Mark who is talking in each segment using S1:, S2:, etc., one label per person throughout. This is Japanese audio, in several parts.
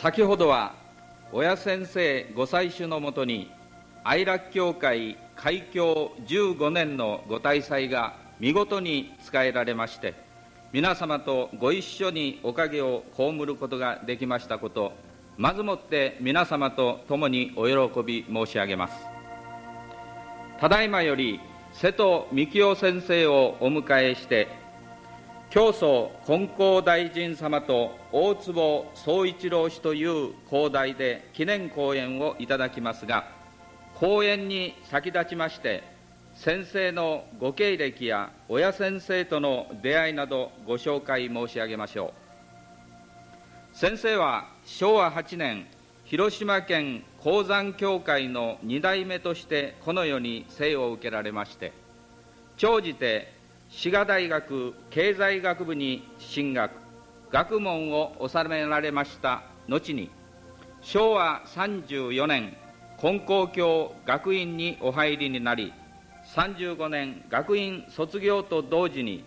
S1: 先ほどは親先生ご祭主のもとに愛楽教会開教15年のご大祭が見事に使えられまして皆様とご一緒におかげを被ることができましたことまずもって皆様と共にお喜び申し上げます。ただいまより瀬戸幹夫先生をお迎えして教祖金光大臣様と大坪総一郎氏という講題で記念講演をいただきますが講演に先立ちまして先生のご経歴や親先生との出会いなどご紹介申し上げましょう。先生は昭和8年広島県鉱山協会の2代目としてこの世に生を受けられまして長じて滋賀大学経済学部に進学学問を収められました。後に昭和34年金光教学院にお入りになり35年学院卒業と同時に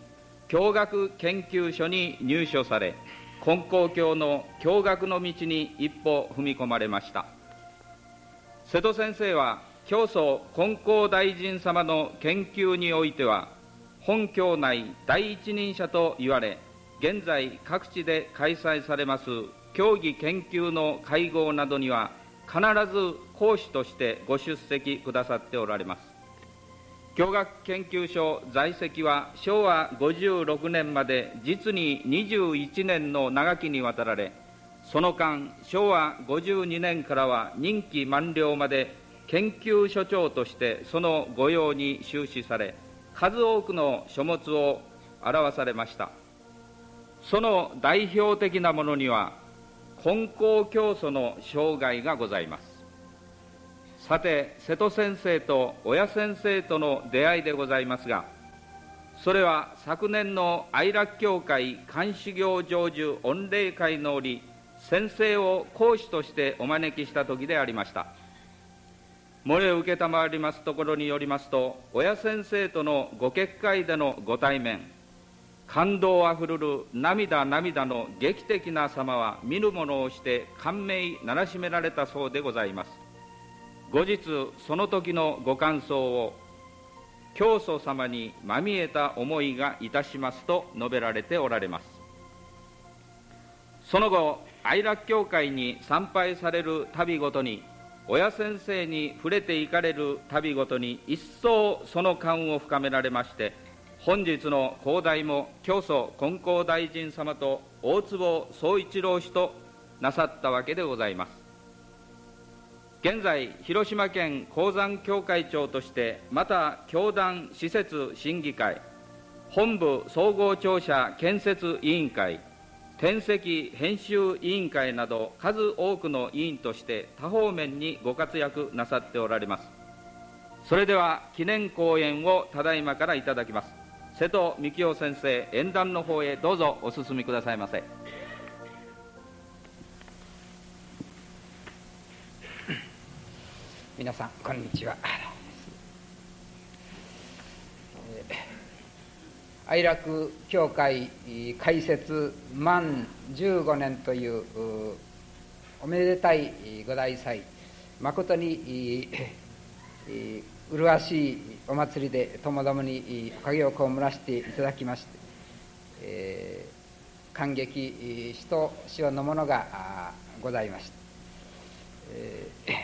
S1: 教学研究所に入所され金光教の教学の道に一歩踏み込まれました。瀬戸先生は教祖金光大臣様の研究においては本教内第一人者と言われ現在各地で開催されます教義研究の会合などには必ず講師としてご出席くださっておられます。教学研究所在籍は昭和56年まで実に21年の長きにわたられその間昭和52年からは任期満了まで研究所長としてその御用に終始され数多くの書物を表されました。その代表的なものには金光教祖の生涯がございます。さて瀬戸先生と親先生との出会いでございますがそれは昨年の愛楽協会監修行成就御礼会の折先生を講師としてお招きした時でありました。漏れ承りますところによりますと親先生とのご結界でのご対面感動あふれる涙涙の劇的な様は見るものをして感銘ならしめられたそうでございます。後日その時のご感想を教祖様にまみえた思いがいたしますと述べられておられます。その後愛楽教会に参拝される旅ごとに親先生に触れていかれる旅ごとに一層その感を深められまして本日の講題も教祖金光大臣様と大坪総一郎氏となさったわけでございます。現在広島県鉱山協会長としてまた教団施設審議会本部総合庁舎建設委員会転籍編集委員会など数多くの委員として多方面にご活躍なさっておられます。それでは記念講演をただいまからいただきます。瀬戸幹夫先生演談の方へどうぞお進みくださいませ。
S2: 皆さんこんにちは。愛楽教会開設満15年というおめでたいご大祭誠に麗しいお祭りでともどもにおかげを被らせていただきまして、えー、感激しと塩のものがございました。えー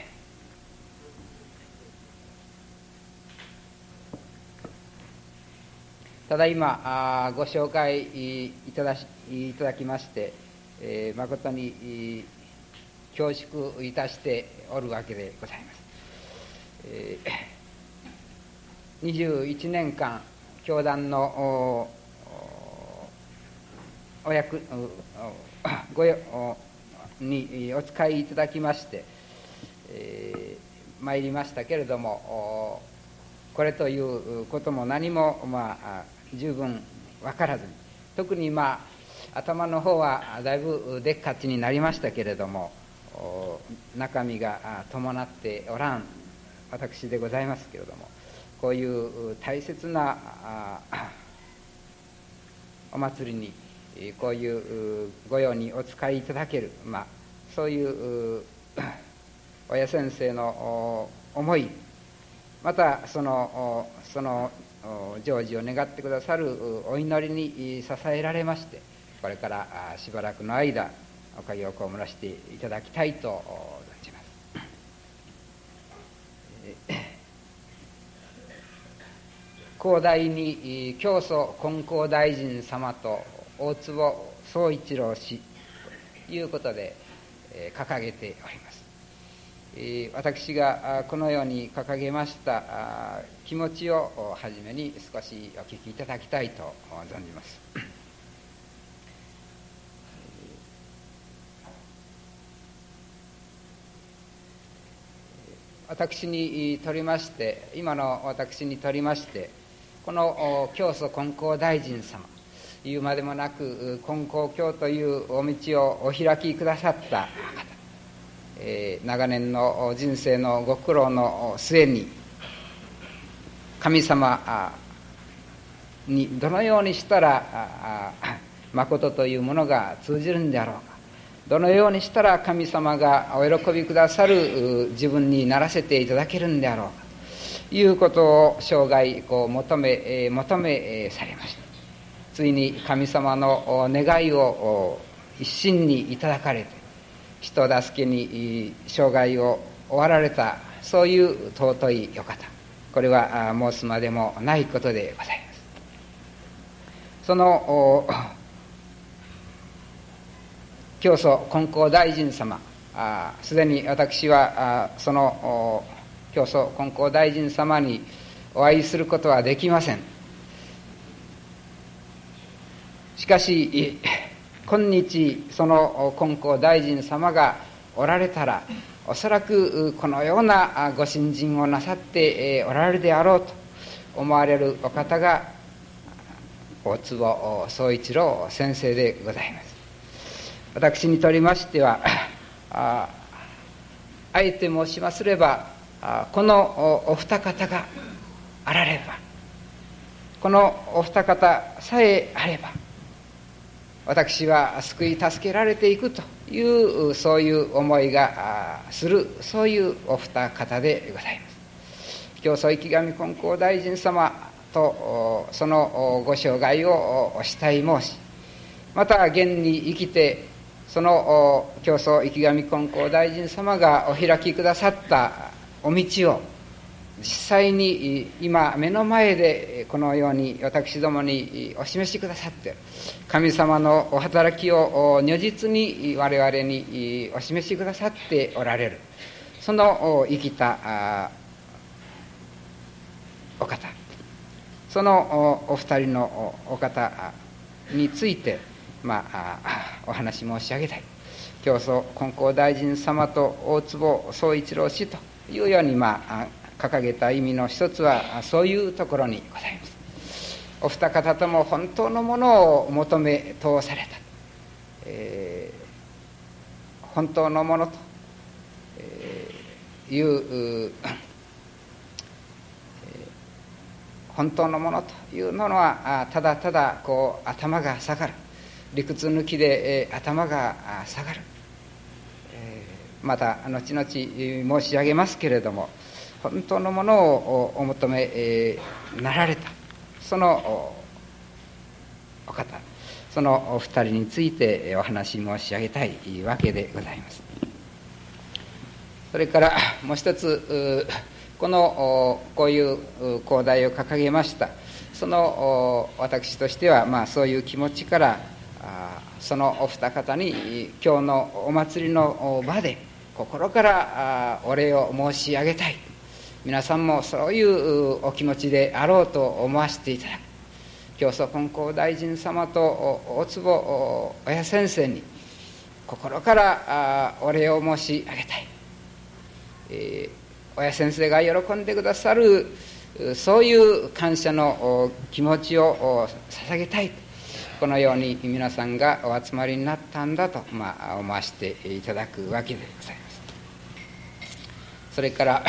S2: ただいまご紹介いただしいただきまして、えー、誠に恐縮いたしておるわけでございます。えー、21年間教団のお役ごよにお使いいただきまして、えー、参りましたけれどもこれということも何もまあ十分分からずに。特にまあ頭の方はだいぶでっかちになりましたけれども中身が伴っておらん私でございますけれどもこういう大切なお祭りにこういう御用にお使いいただける、まあ、そういう親先生の思いまたそのその成就を願ってくださるお祈りに支えられましてこれからしばらくの間おかげを被らせていただきたいと存じます。広大に教祖金光大臣様と大坪宗一郎氏ということで掲げております。私がこのように掲げました気持ちをはじめに少しお聞きいただきたいと存じます。私にとりまして今の私にとりましてこの教祖金光大臣様言うまでもなく金光教というお道をお開きくださった方、えー、長年の人生のご苦労の末に神様にどのようにしたら誠というものが通じるんであろうか。どのようにしたら神様がお喜びくださる自分にならせていただけるんであろうか。ということを生涯こう求め求めされました。ついに神様の願いを一心にいただかれて人助けに生涯を終わられたそういう尊いお方。これは申すまでもないことでございます。その教祖金光大臣様すでに私はその教祖金光大臣様にお会いすることはできません。しかし今日その金光大臣様がおられたらおそらくこのようなご信心をなさっておられるであろうと思われるお方が大坪宗一郎先生でございます。私にとりましては ああえて申しますればこのお二方があられればこのお二方さえあれば私は救い助けられていくというそういう思いがするそういうお二方でございます。教祖池上金光大臣様とそのご生涯をお慕い申しまた現に生きてその教祖池上金光大臣様がお開きくださったお道を実際に今目の前でこのように私どもにお示しくださって神様のお働きを如実に我々にお示しくださっておられるその生きたお方そのお二人のお方についてまあお話申し上げたい。教祖金光大臣様と大坪宗一郎氏というようにまあ掲げた意味の一つはそういうところにございます。お二方とも本当のものを求め通された、えー、本当のものという、本当のものというのはただただこう頭が下がる。理屈抜きで、えー、頭が下がる、えー、また後々申し上げますけれども本当のものをお求め、なられた。そのお方。そのお二人についてお話申し上げたいわけでございます。それからもう一つこのこういう講題を掲げました。その私としてはまあそういう気持ちからそのお二方に今日のお祭りの場で心からお礼を申し上げたい。皆さんもそういうお気持ちであろうと思わせていただく。教祖金光大臣様と大坪親先生に心からお礼を申し上げたい、え、親先生が喜んでくださるそういう感謝の気持ちを捧げたい。このように皆さんがお集まりになったんだと、まあ、思わせていただくわけでございます。それから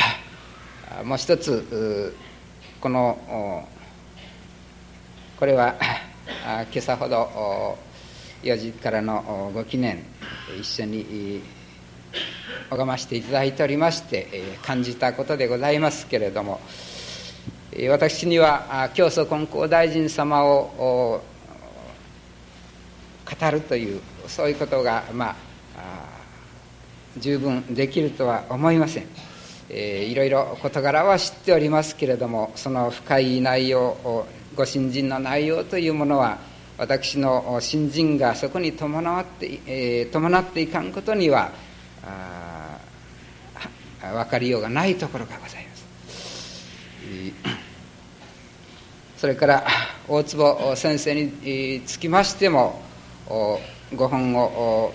S2: もう一つこのこれは 今朝ほど4時からのご記念一緒に拝ましていただいておりまして感じたことでございますけれども私には教祖金光大臣様を語るというそういうことがまあ十分できるとは思いません、えー、いろいろ事柄は知っておりますけれどもその深い内容ご信心の内容というものは私の信心がそこに伴って、えー、伴っていかんことには分かりようがないところがございます。それから大坪先生につきましてもご本を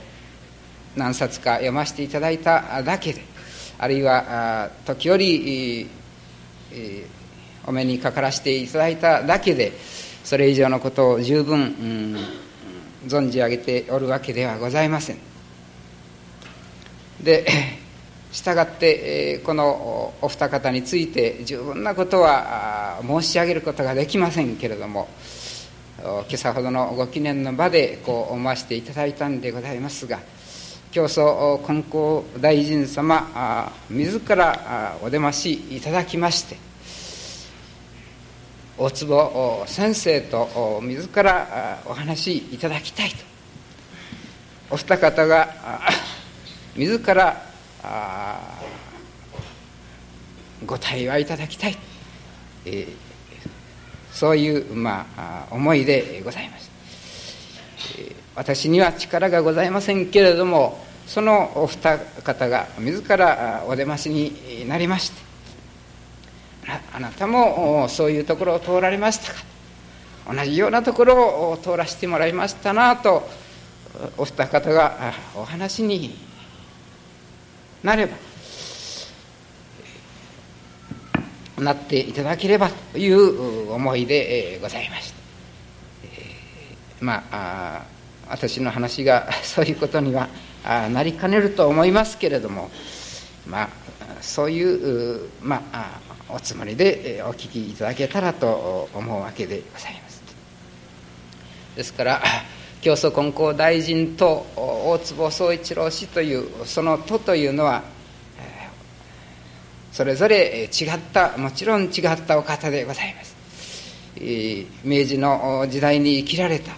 S2: 何冊か読ませていただいただけであるいは時折お目にかからせていただいただけでそれ以上のことを十分、うん、存じ上げておるわけではございません。でしたがってこのお二方について十分なことは申し上げることができませんけれども今朝ほどのご記念の場でこう思わせていただいたんでございますが教祖金光大臣様自らお出ましいただきまして大坪先生と自らお話しいただきたいと。お二方が自らご対話いただきたい、えー、そういう、まあ、思いでございます、えー、私には力がございませんけれどもそのお二方が自らお出ましになりましてあなたもそういうところを通られましたか？同じようなところを通らせてもらいましたなとお二方がお話になればなっていただければという思いでございました、えー、まあ私の話がそういうことにはなりかねると思いますけれどもまあそういうまあおつもりでお聞きいただけたらと思うわけでございます。ですから教祖金光大臣と大坪宗一郎氏というその都というのはそれぞれ違ったもちろん違ったお方でございます。明治の時代に生きられた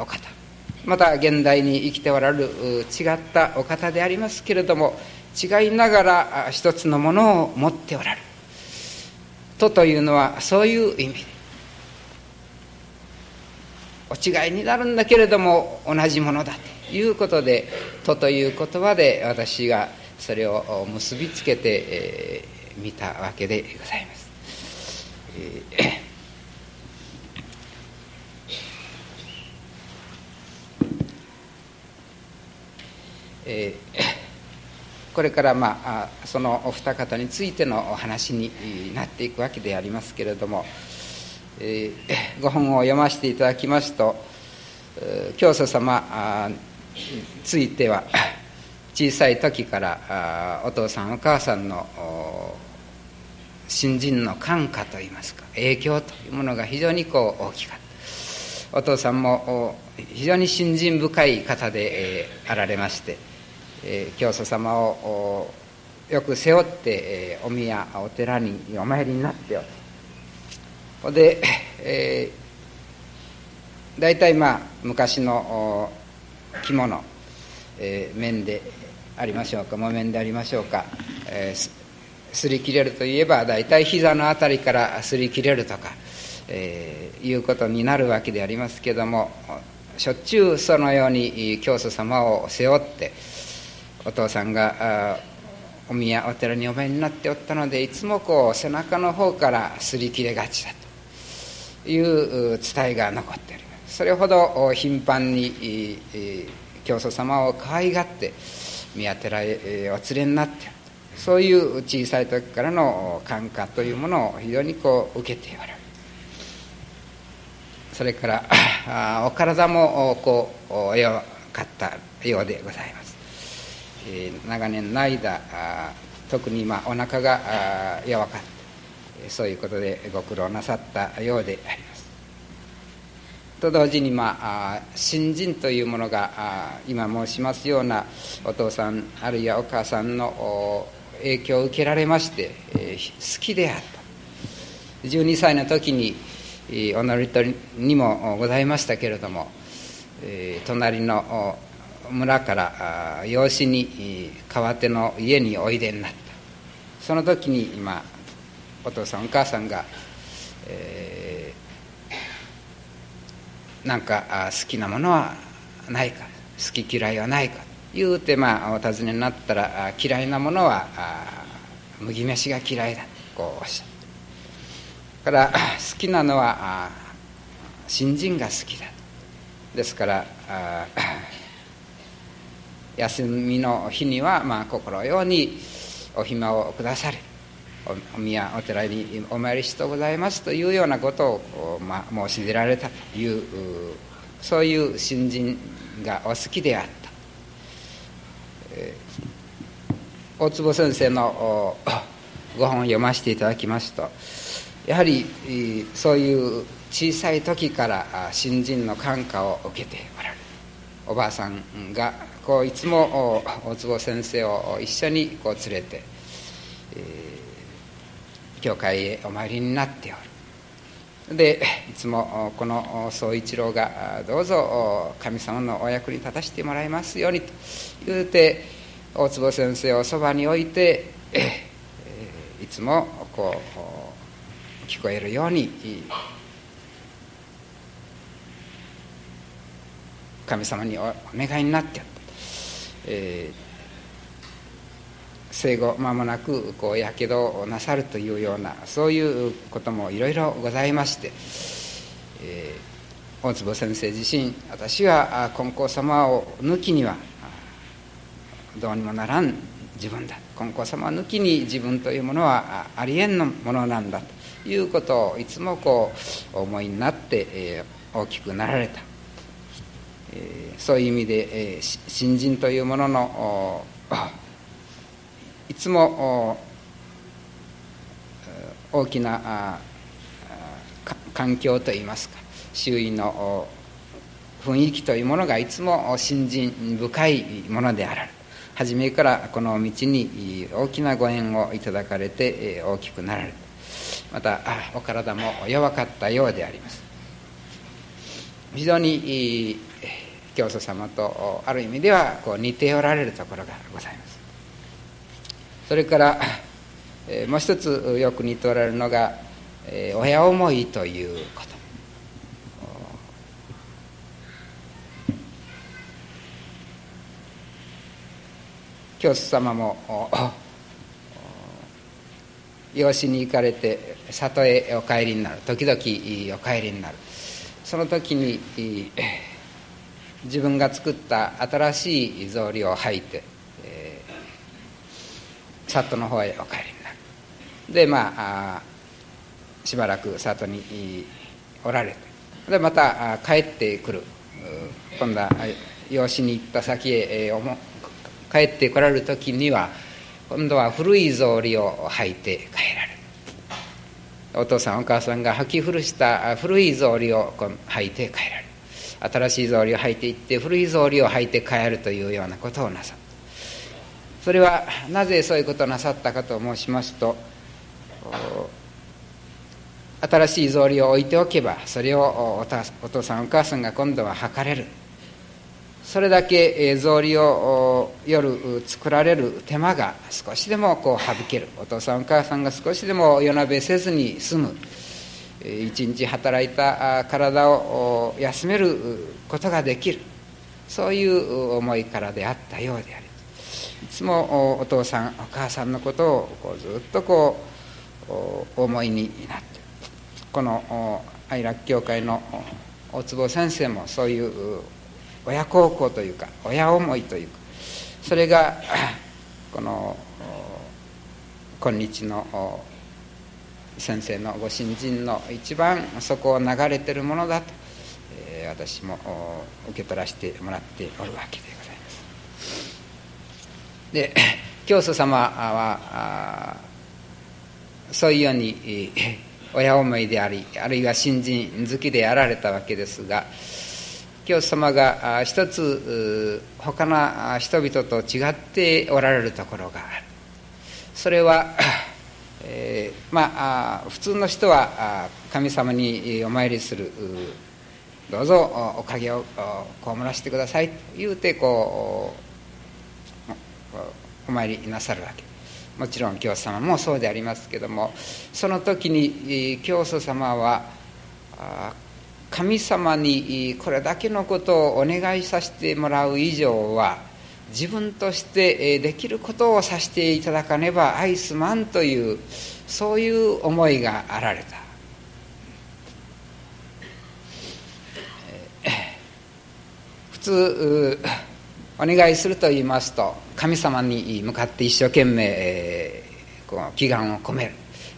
S2: お方。また現代に生きておられる違ったお方でありますけれども違いながら一つのものを持っておられるとというのはそういう意味お違いになるんだけれども同じものだということで「と」という言葉で私がそれを結びつけて、えー、たわけでございます。えーえー、これから、まあ、そのお二方についてのお話になっていくわけでありますけれども、えー、ご本を読ませていただきますと教祖様については 小さい時からお父さんお母さんの新人の感化といいますか影響というものが非常にこう大きかった。お父さんも非常に信心深い方であられましてえー、教祖様をよく背負って、えー、お宮お寺にお参りになっておるで、えー、大体まあ昔の着物、えー、面でありましょうか木綿でありましょうか、えー、すり切れるといえば大体膝の辺りからすり切れるとか、えー、いうことになるわけでありますけどもしょっちゅうそのように教祖様を背負ってお父さんがお宮お寺にお参りになっておったのでいつもこう背中の方から擦り切れがちだという伝えが残っておりますそれほど頻繁に教祖様を可愛がって宮寺へお連れになっている。そういう小さい時からの感化というものを非常にこう受けておられる。それからお体もこう弱かったようでございます。えー、長年の間特にまあお腹が弱かったそういうことでご苦労なさったようであります。と同時に、まあ、新人というものが今申しますようなお父さんあるいはお母さんの影響を受けられまして、えー、好きであった。12歳の時にお乗り取りにもございましたけれども、えー、隣の村から養子に川手の家においでになった。その時に今お父さんお母さんが、えー、なんか好きなものはないか好き嫌いはないか言うてまあお尋ねになったら嫌いなものは麦飯が嫌いだこうおっしゃった。から 好きなのは新人が好きだ。ですから休みの日にはまあ心ようにお暇をくだされお宮お寺にお参りしてございますというようなことを、まあ、申し出られたというそういう新人がお好きであった、えー、大坪先生のご本を読ませていただきますとやはりそういう小さい時から新人の感化を受けておられる。おばあさんがこういつも大坪先生を一緒にこう連れて、えー、教会へお参りになっておる。でいつもこの宗一郎がどうぞ神様のお役に立たせてもらいますようにと言うて大坪先生をそばに置いて、えー、いつもこう聞こえるように神様にお願いになってえー、生後間もなくこうやけどをなさるというようなそういうこともいろいろございまして、えー、大坪先生自身私は金光様を抜きにはどうにもならん自分だ。金光様抜きに自分というものはありえんのものなんだということをいつもこう思いになって、えー、大きくなられた。えそういう意味で、え新人というもののいつも大きな環境といいますか周囲の雰囲気というものがいつも信心深いものである。初めからこの道に大きなご縁をいただかれて大きくなられる。またお体も弱かったようであります。非常に教祖様とある意味ではこう似ておられるところがございます。それから、えもう一つよく似ておられるのが、え親思いということ。教祖様も養子に行かれて里へお帰りになる。時々お帰りになる。その時に自分が作った新しい草履を履いて、えー、里の方へお帰りになる。でまあしばらく里におられてでまた帰ってくる。今度は養子に行った先へ、えー、帰ってこられる時には今度は古い草履を履いて帰られる。お父さんお母さんが履き古した古い草履を履いて帰られる。新しい草履を履いていって古い草履を履いて帰るというようなことをなさった。それはなぜそういうことをなさったかと申しますと新しい草履を置いておけばそれをお父さんお母さんが今度は履かれる。それだけ草履を夜作られる手間が少しでもこう省ける。お父さんお母さんが少しでも夜なべせずに済む。一日働いた体を休めることができる。そういう思いからであったようでありいつもお父さんお母さんのことをこうずっとこう思いになってこの愛楽教会の大坪先生もそういう親孝行というか親思いというかそれがこの今日の先生のご新人の一番そこを流れてるものだと、えー、私も受け取らせてもらっておるわけでございます。で教祖様はそういうように親思いでありあるいは新人好きであられたわけですが教祖様が一つ他の人々と違っておられるところがある。それは、えー、まあ普通の人は神様にお参りするどうぞおかげを被らせてくださいと言うてこうお参りなさるわけ。もちろん教祖様もそうでありますけどもその時に教祖様は神様にこれだけのことをお願いさせてもらう以上は自分としてできることをさせていただかねば愛すまんというそういう思いがあられた。普通お願いすると言いますと神様に向かって一生懸命、えー、こう祈願を込める。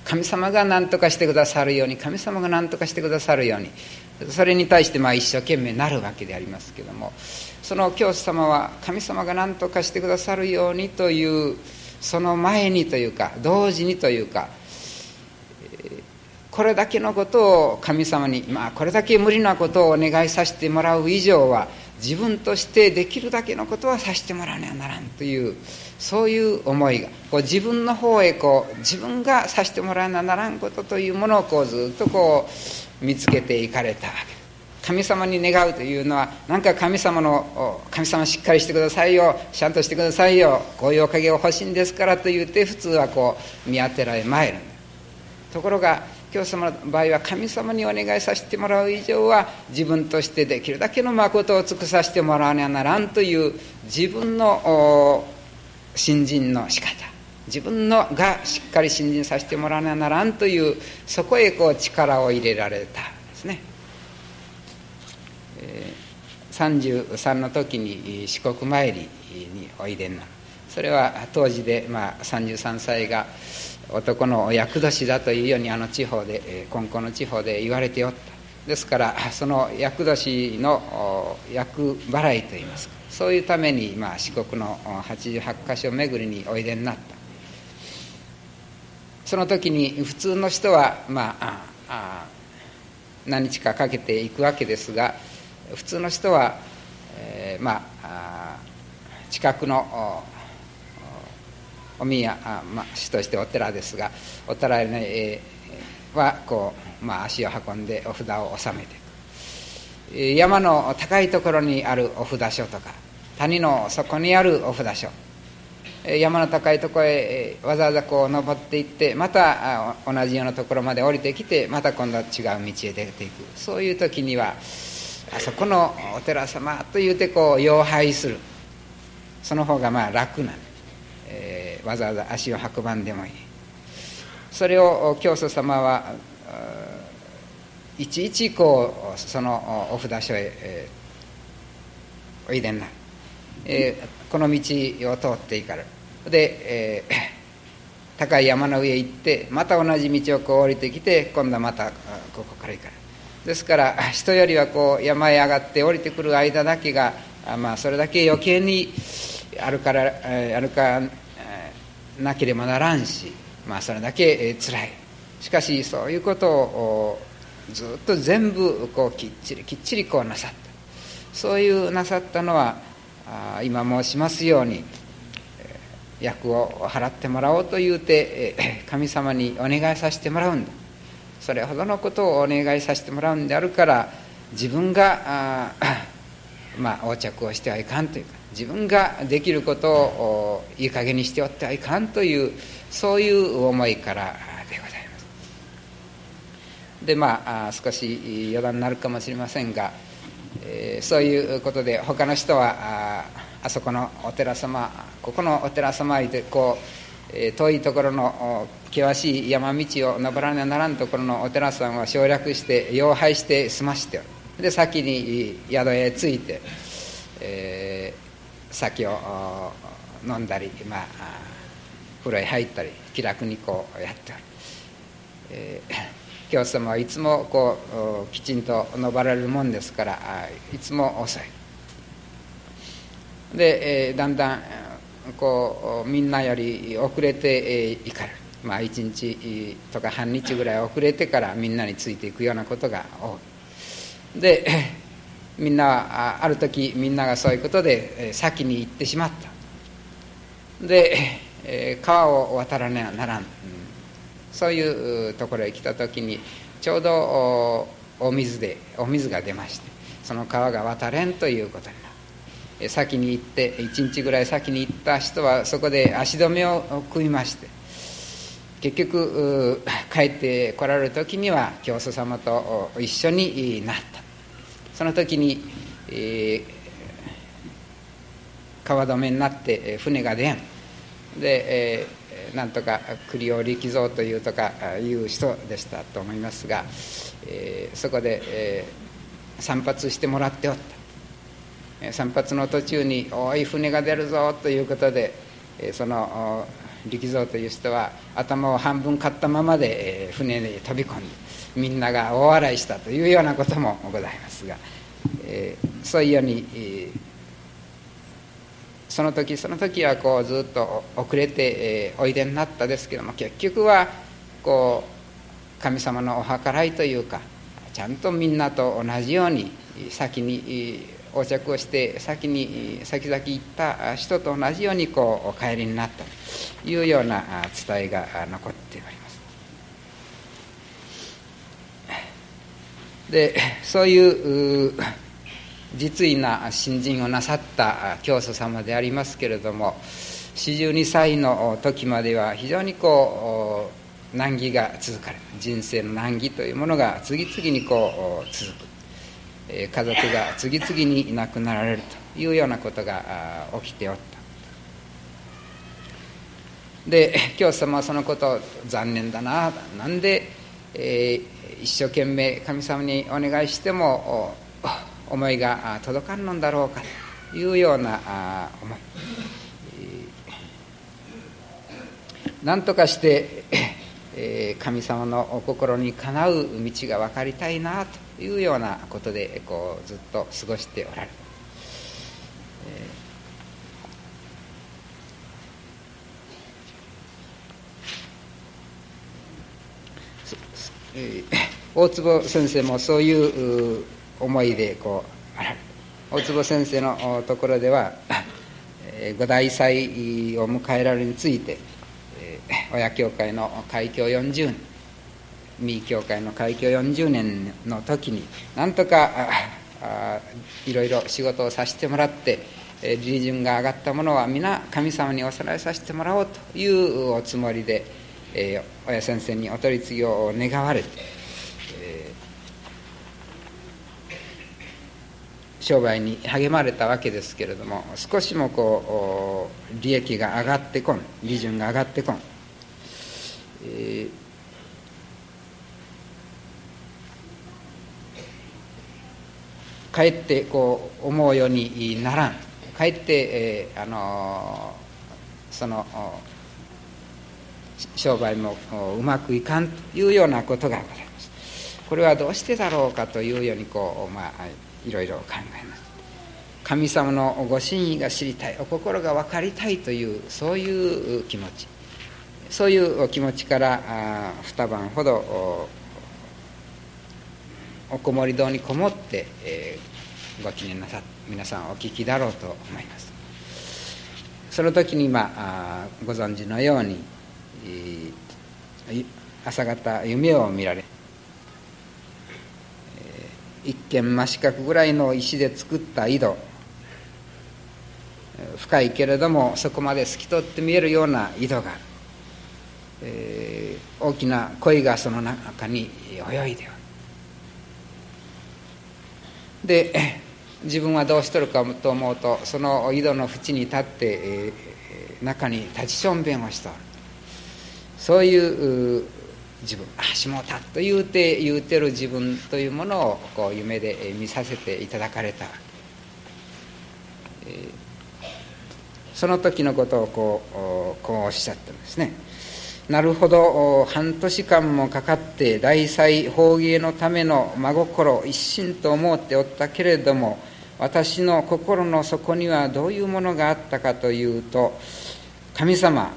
S2: 神様が何とかしてくださるように神様が何とかしてくださるようにそれに対してまあ一生懸命なるわけでありますけどもその教師様は神様が何とかしてくださるようにというその前にというか同時にというかこれだけのことを神様に、まあ、これだけ無理なことをお願いさせてもらう以上は自分としてできるだけのことはさせてもらわねばならんというそういう思いがこう自分の方へこう自分がさせてもらわなならんことというものをこうずっとこう見つけていかれたわけ。神様に願うというのは何か神様の神様しっかりしてくださいよちゃんとしてくださいよこういうおかげを欲しいんですからと言って普通はこう見当てられまいるところが教様の場合は神様にお願いさせてもらう以上は自分としてできるだけの誠を尽くさせてもらわねばならんという自分の信心の仕方自分のがしっかり信心させてもらわねばならんというそこへこう力を入れられたんですね。33の時に四国参りにおいでになる。それは当時で、まあ、33歳が男の厄年だというようにあの地方で金光の地方で言われておった。ですからその厄年の厄払いといいますか。そういうために、まあ、四国の88箇所巡りにおいでになった。その時に普通の人は、まあ、あ何日かかけていくわけですが普通の人は、えー、まあ近くのお宮あ、まあ、市としてお寺ですがお寺にはこう、まあ、足を運んでお札を納めていく。山の高いところにあるお札所とか谷の底にあるお札所。山の高いところへわざわざこう登っていってまた同じようなところまで降りてきてまた今度は違う道へ出ていく。そういう時にはあそこのお寺様と言うてこう妖拝する。その方がまあ楽なんえー、わざわざ足を運ばんでもいい。それを教祖様はいちいちこうそのお札所へ、えー、おいでにな、えー、この道を通っていかれる。で、えー、高い山の上へ行ってまた同じ道をこう降りてきて今度はまたここから行かですから人よりはこう山へ上がって降りてくる間だけがまあそれだけ余計に歩から歩かなければならんし、まあ、それだけつらい。しかしそういうことをずっと全部こうきっちりきっちりこうなさった。そういうなさったのは今申しますように役を払ってもらおうと言うて神様にお願いさせてもらうんだ。それほどのことをお願いさせてもらうんであるから自分がまあ横着をしてはいかんというか自分ができることをいい加減にしておってはいかんというそういう思いからでございます。でまあ少し余談になるかもしれませんが、えー、そういうことで他の人はあそこのお寺様ここのお寺様いてこう、遠いところの険しい山道を登らねばならんところのお寺さんは省略して妖拝して済ましてで先に宿へ着いて、えー酒を飲んだり、まあ、風呂へ入ったり気楽にこうやっておる、えー、教祖様はいつもこうきちんと登られるもんですからいつも遅い。で、えー、だんだんこうみんなより遅れていかれる。まあ1日とか半日ぐらい遅れてからみんなについていくようなことが多い。で みんなある時みんながそういうことで先に行ってしまった。で川を渡らねばならん。そういうところへ来た時にちょうどお水でお水が出ましてその川が渡れんということに先に行って1日ぐらい先に行った人はそこで足止めを組みまして結局帰ってこられる時には教祖様と一緒になった。その時に、えー、川止めになって船が出ん。で、えー、なんとか栗尾力蔵というとかいう人でしたと思いますが、えー、そこで、えー、散髪してもらっておった。散髪の途中に「おい船が出るぞ」ということでその力蔵という人は頭を半分買ったままで船に飛び込んでみんなが大笑いしたというようなこともございますが、え、そういうように、その時その時はこうずっと遅れて、え、おいでになったですけども結局はこう神様のお計らいというかちゃんとみんなと同じように先に横着をして先に先々行った人と同じようにこうお帰りになったというような伝えが残っております。でそういう実意な信心をなさった教祖様でありますけれども42歳の時までは非常にこう難儀が続かれ人生の難儀というものが次々にこう続く家族が次々に亡くなられるというようなことが起きておった。で教祖様はそのことを残念だななんで、えー、一生懸命神様にお願いしても思いが届かんのだろうかというような思い。何とかしてえ神様のお心にかなう道が分かりたいなと。いうようなことでこうずっと過ごしておられる。大坪先生もそういう思いでこうあら大坪先生のところでは五大祭を迎えられるについて親教会の開教40年。三教会の開教40年の時になんとかいろいろ仕事をさせてもらって利潤が上がったものは皆神様にお供えさせてもらおうというおつもりで、えー、親先生にお取り次ぎを願われて、えー、商売に励まれたわけですけれども少しもこう利益が上がってこん利潤が上がってこん。えー、かえってこう思うようにならん。かえって、えー、あのその商売もうまくいかんというようなことがございます。これはどうしてだろうかというようにこうまあいろいろ考えます。神様のご真意が知りたい。お心が分かりたいというそういう気持ち。そういうお気持ちから二晩ほどおこもり堂にこもって、えー、ご記念なさ皆さんお聞きだろうと思います。その時に今ご存知のように、えー、朝方夢を見られ、えー、一見真四角ぐらいの石で作った井戸深いけれどもそこまで透き通って見えるような井戸がある。えー、大きな鯉がその中に泳いでで自分はどうしとるかと思うとその井戸の縁に立って、中に立ちしょんべんをしとるそういう自分あしもたと言うて言うてる自分というものをこう夢で見させていただかれた、その時のことをこうこうおっしゃったんですね。なるほど。半年間もかかって大祭法芸のための真心一心と思っておったけれども私の心の底にはどういうものがあったかというと神様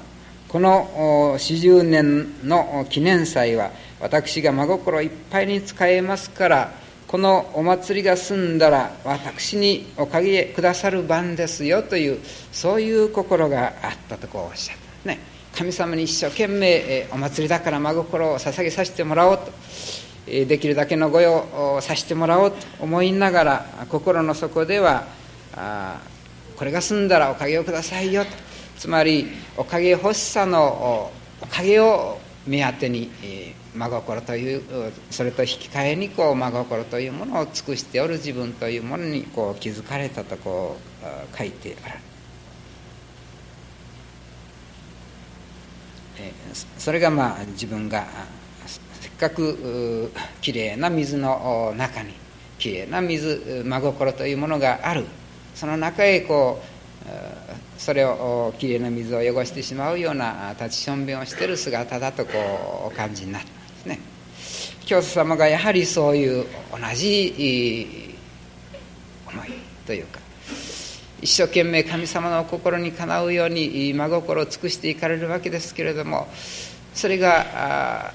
S2: この四十年の記念祭は私が真心いっぱいに使えますからこのお祭りが済んだら私におかげくださる番ですよというそういう心があったとこうおっしゃった。ね。神様に一生懸命お祭りだから真心を捧げさせてもらおうとできるだけの御用をさせてもらおうと思いながら心の底ではこれが済んだらおかげをくださいよとつまりおかげ欲しさのおかげを目当てに真心というそれと引き換えにこう真心というものを尽くしておる自分というものにこう気づかれたとこう書いてある。それがまあ自分がせっかくきれいな水の中にきれいな水真心というものがある。その中へこうそれをきれいな水を汚してしまうような立ちしょんべんをしてる姿だとこうお感じになったんですね。教祖様がやはりそういう同じ思いというか一生懸命神様の心にかなうように真心を尽くしていかれるわけですけれどもそれが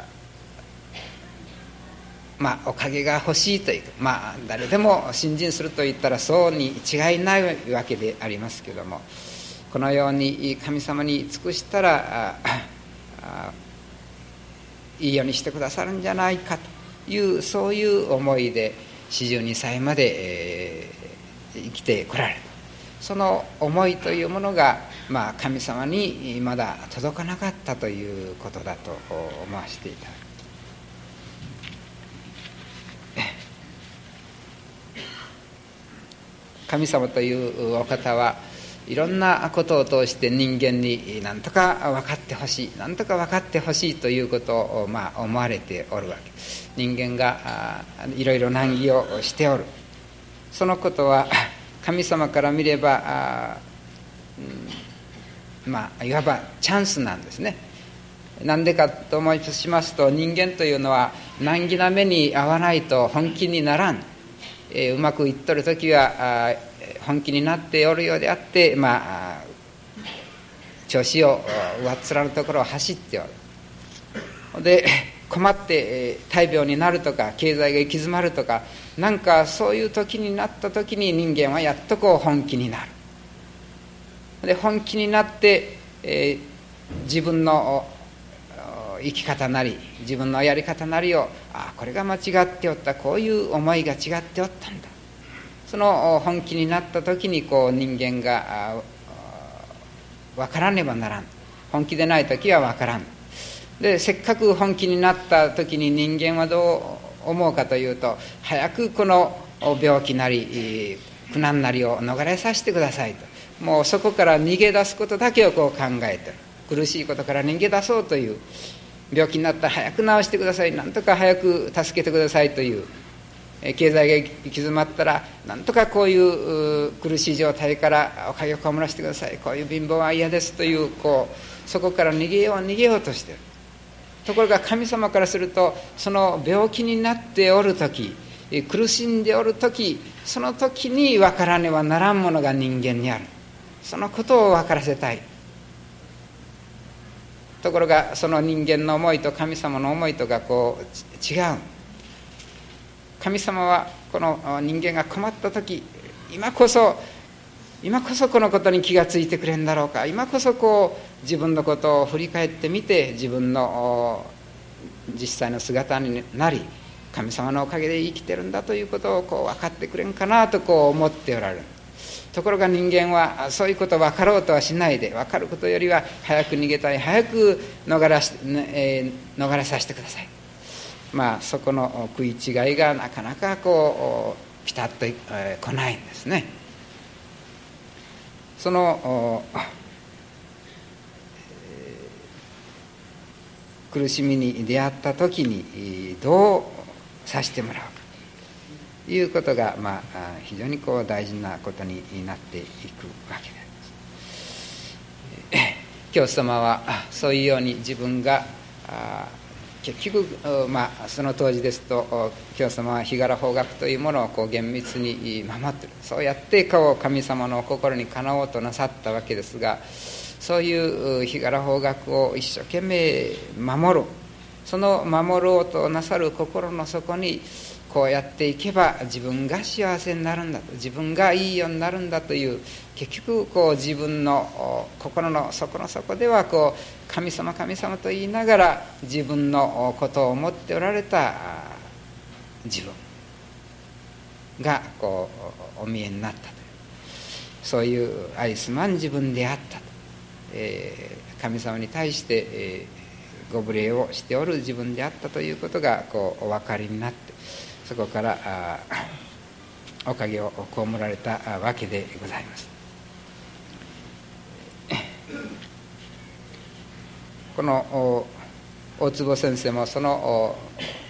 S2: まあおかげが欲しいというまあ誰でも信心すると言ったらそうに違いないわけでありますけどもこのように神様に尽くしたらいいようにしてくださるんじゃないかというそういう思いで42歳まで、えー、生きてこられた。その思いというものが、まあ、神様にまだ届かなかったということだと思わせていただく。神様というお方はいろんなことを通して人間に何とか分かってほしい何とか分かってほしいということを、まあ、思われておるわけ。人間がいろいろ難儀をしておる。そのことは神様から見ればうん、まあいわばチャンスなんですね。なんでかと申しますと人間というのは難儀な目に合わないと本気にならん、えー、うまくいっとる時は本気になっておるようであってまあ調子を上っ面のところを走っておる。で困って大病になるとか経済が行き詰まるとかなんかそういう時になった時に人間はやっとこう本気になる。で本気になって、えー、自分の生き方なり自分のやり方なりをああこれが間違っておったこういう思いが違っておったんだ。その本気になった時にこう人間が分からねばならん。本気でない時は分からん。でせっかく本気になった時に人間はどう思うかというと早くこの病気なり苦難なりを逃れさせてくださいと。もうそこから逃げ出すことだけをこう考えて苦しいことから逃げ出そうという病気になったら早く治してくださいなんとか早く助けてくださいという経済が行き詰まったらなんとかこういう苦しい状態からおかげをこむらせてください。こういう貧乏は嫌ですというこうそこから逃げよう逃げようとしてるところが神様からするとその病気になっておる時苦しんでおる時その時に分からねばならんものが人間にある。そのことを分からせたい。ところがその人間の思いと神様の思いとがこう違う。神様はこの人間が困った時今こそ今こそこのことに気が付いてくれんだろうか。今こそこう自分のことを振り返ってみて自分の実際の姿になり神様のおかげで生きてるんだということをこう分かってくれんかなとこう思っておられる。ところが人間はそういうこと分かろうとはしないで分かることよりは早く逃げたい早く逃らし、えー、逃れさせてください。まあそこの食い違いがなかなかこうピタッとえ来ないんですね。その苦しみに出会った時にどうさしてもらうかということが、まあ、非常にこう大事なことになっていくわけであります。教祖様はそういうように自分が結局、まあ、その当時ですと教様は日柄法学というものをこう厳密に守ってるそうやってこう神様の心にかなおうとなさったわけですがそういう日柄法学を一生懸命守るその守ろうとなさる心の底にこうやっていけば自分が幸せになるんだと自分がいいようになるんだという結局こう自分の心の底の底ではこう神様神様と言いながら自分のことを思っておられた自分がこうお見えになったというそういう愛すまん自分であったと、えー、神様に対して、えー、ご無礼をしておる自分であったということがこうお分かりになってそこからおかげを被られたわけでございます。この大坪先生もその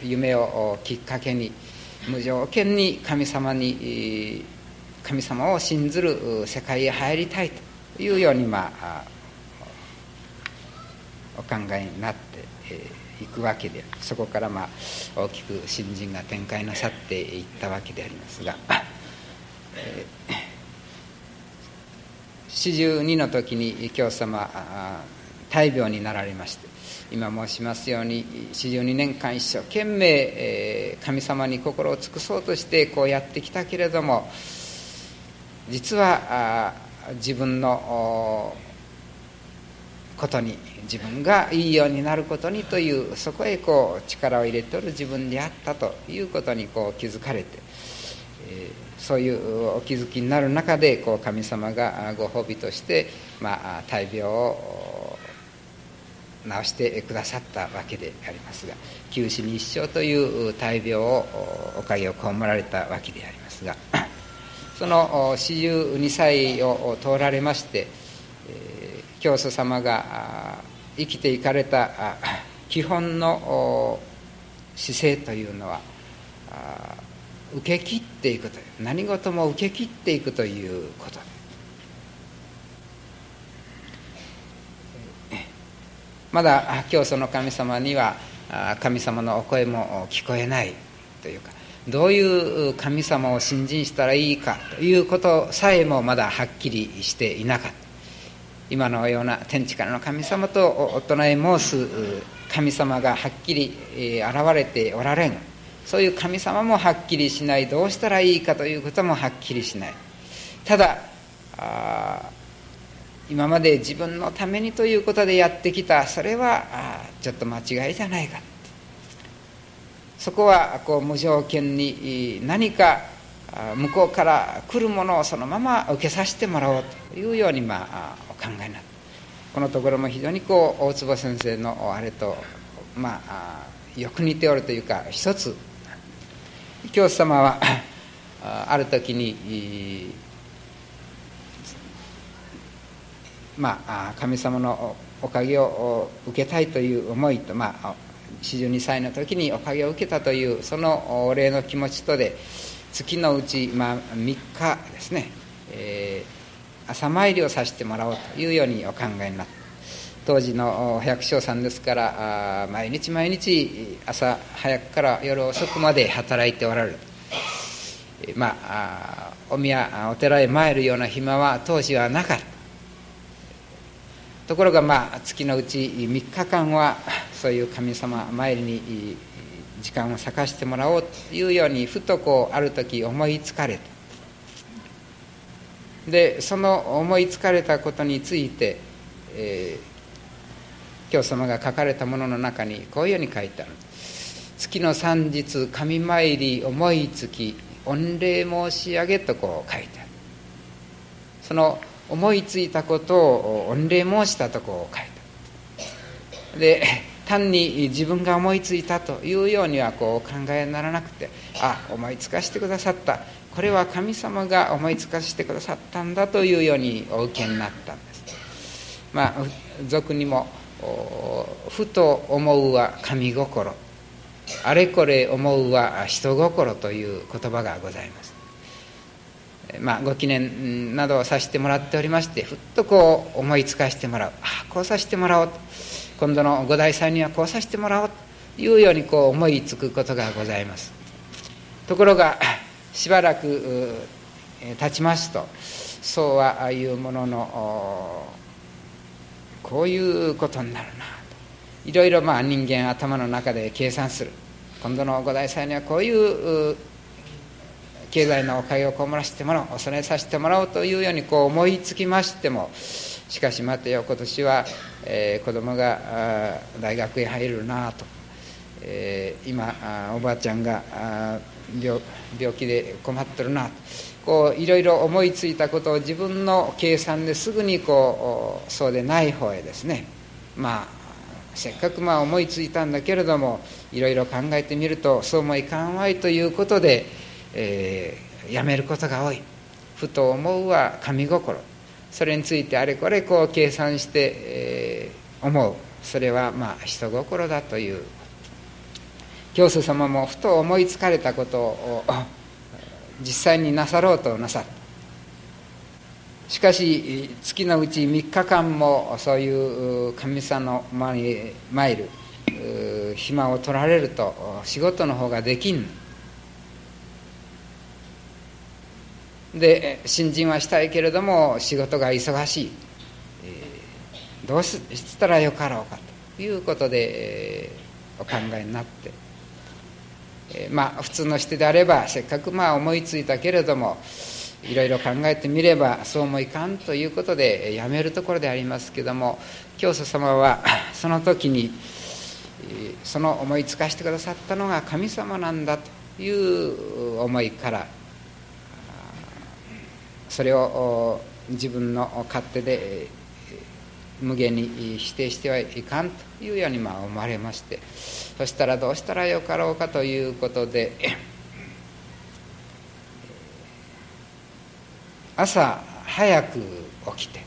S2: 夢をきっかけに無条件に神様に神様を信ずる世界へ入りたいというようにまあお考えになってえいくわけでそこからまあ大きく新人が展開なさっていったわけでありますが、え四十二の時に京様大病になられまして今申しますように四十二年間一生懸命、え神様に心を尽くそうとしてこうやってきたけれども実は自分のことに自分がいいようになることにというそこへこう力を入れておる自分であったということにこう気づかれて、え、そういうお気づきになる中でこう神様がご褒美として、まあ、大病を治してくださったわけでありますが九死に一生という大病をおかげを被られたわけでありますが その四十二歳を通られまして、教祖様が生きていかれた基本の姿勢というのは受け切っていくという何事も受け切っていくということ。まだ教祖の神様には神様のお声も聞こえないというかどういう神様を信心したらいいかということさえもまだはっきりしていなかった。今のような天地からの神様と大人へ申す神様がはっきり現れておられん。そういう神様もはっきりしない。どうしたらいいかということもはっきりしない。ただ今まで自分のためにということでやってきた。それはちょっと間違いじゃないかそこはこう無条件に何か向こうから来るものをそのまま受けさせてもらおうというようにまあ考えにな。るこのところも非常にこう大坪先生のあれとまあよく似ておるというか一つ。教祖様はある時にまあ神様のおかげを受けたいという思いとまあ42歳の時におかげを受けたというそのお礼の気持ちとで月のうち、まあ、3日ですね、えー、朝参りをさせてもらおうというようにお考えになった。当時の百姓さんですから毎日毎日朝早くから夜遅くまで働いておられる。まあお宮お寺へ参るような暇は当時はなかった。ところがまあ月のうち3日間はそういう神様参りに時間を咲かしてもらおうというようにふとこうある時思いつかれた。でその思いつかれたことについて、えー、教様が書かれたものの中にこういうように書いてある「月の三日神参り思いつき御礼申し上げ」とこう書いてある。その思いついたことを御礼申したとこう書いてある。で単に自分が思いついたというようにはこう考えならなくてあ思いつかせてくださった。これは神様が思いつかせてくださったんだというようにお受けになったんです。まあ俗にもふと思うは神心。あれこれ思うは人心という言葉がございます。まあ、ご記念などをさせてもらっておりましてふっとこう思いつかせてもらう。ああこうさせてもらおうと。今度の五代祭にはこうさせてもらおうというようにこう思いつくことがございます。ところがしばらく経ちますとそうはああいうもののこういうことになるなと。いろいろまあ人間頭の中で計算する。今度の五大祭にはこういう経済のおかげをこもらせてもらおう恐れさせてもらおうというようにこう思いつきましてもしかし待てよ今年は、えー、子供が大学へ入るなと、えー、今おばあちゃんが病気で困ってるな。こういろいろ思いついたことを自分の計算ですぐにこうそうでない方へですね。まあせっかくまあ思いついたんだけれどもいろいろ考えてみるとそうもいかんわいということで、えー、やめることが多い。ふと思うは神心。それについてあれこれこう計算して、えー、思う。それはまあ人心だという教祖様もふと思いつかれたことを実際になさろうとなさった。しかし月のうち3日間もそういう神様の前に参る暇を取られると仕事の方ができん。で新人はしたいけれども仕事が忙しい、どうしたらよかろうかということで、お考えになって。えまあ普通の人であればせっかくまあ思いついたけれどもいろいろ考えてみればそうもいかんということでやめるところでありますけども教祖様は その時にその思いつかしてくださったのが神様なんだという思いからそれを自分の勝手で無限に否定してはいかんというようにまあ思われましてそしたらどうしたらよかろうかということで朝早く起きて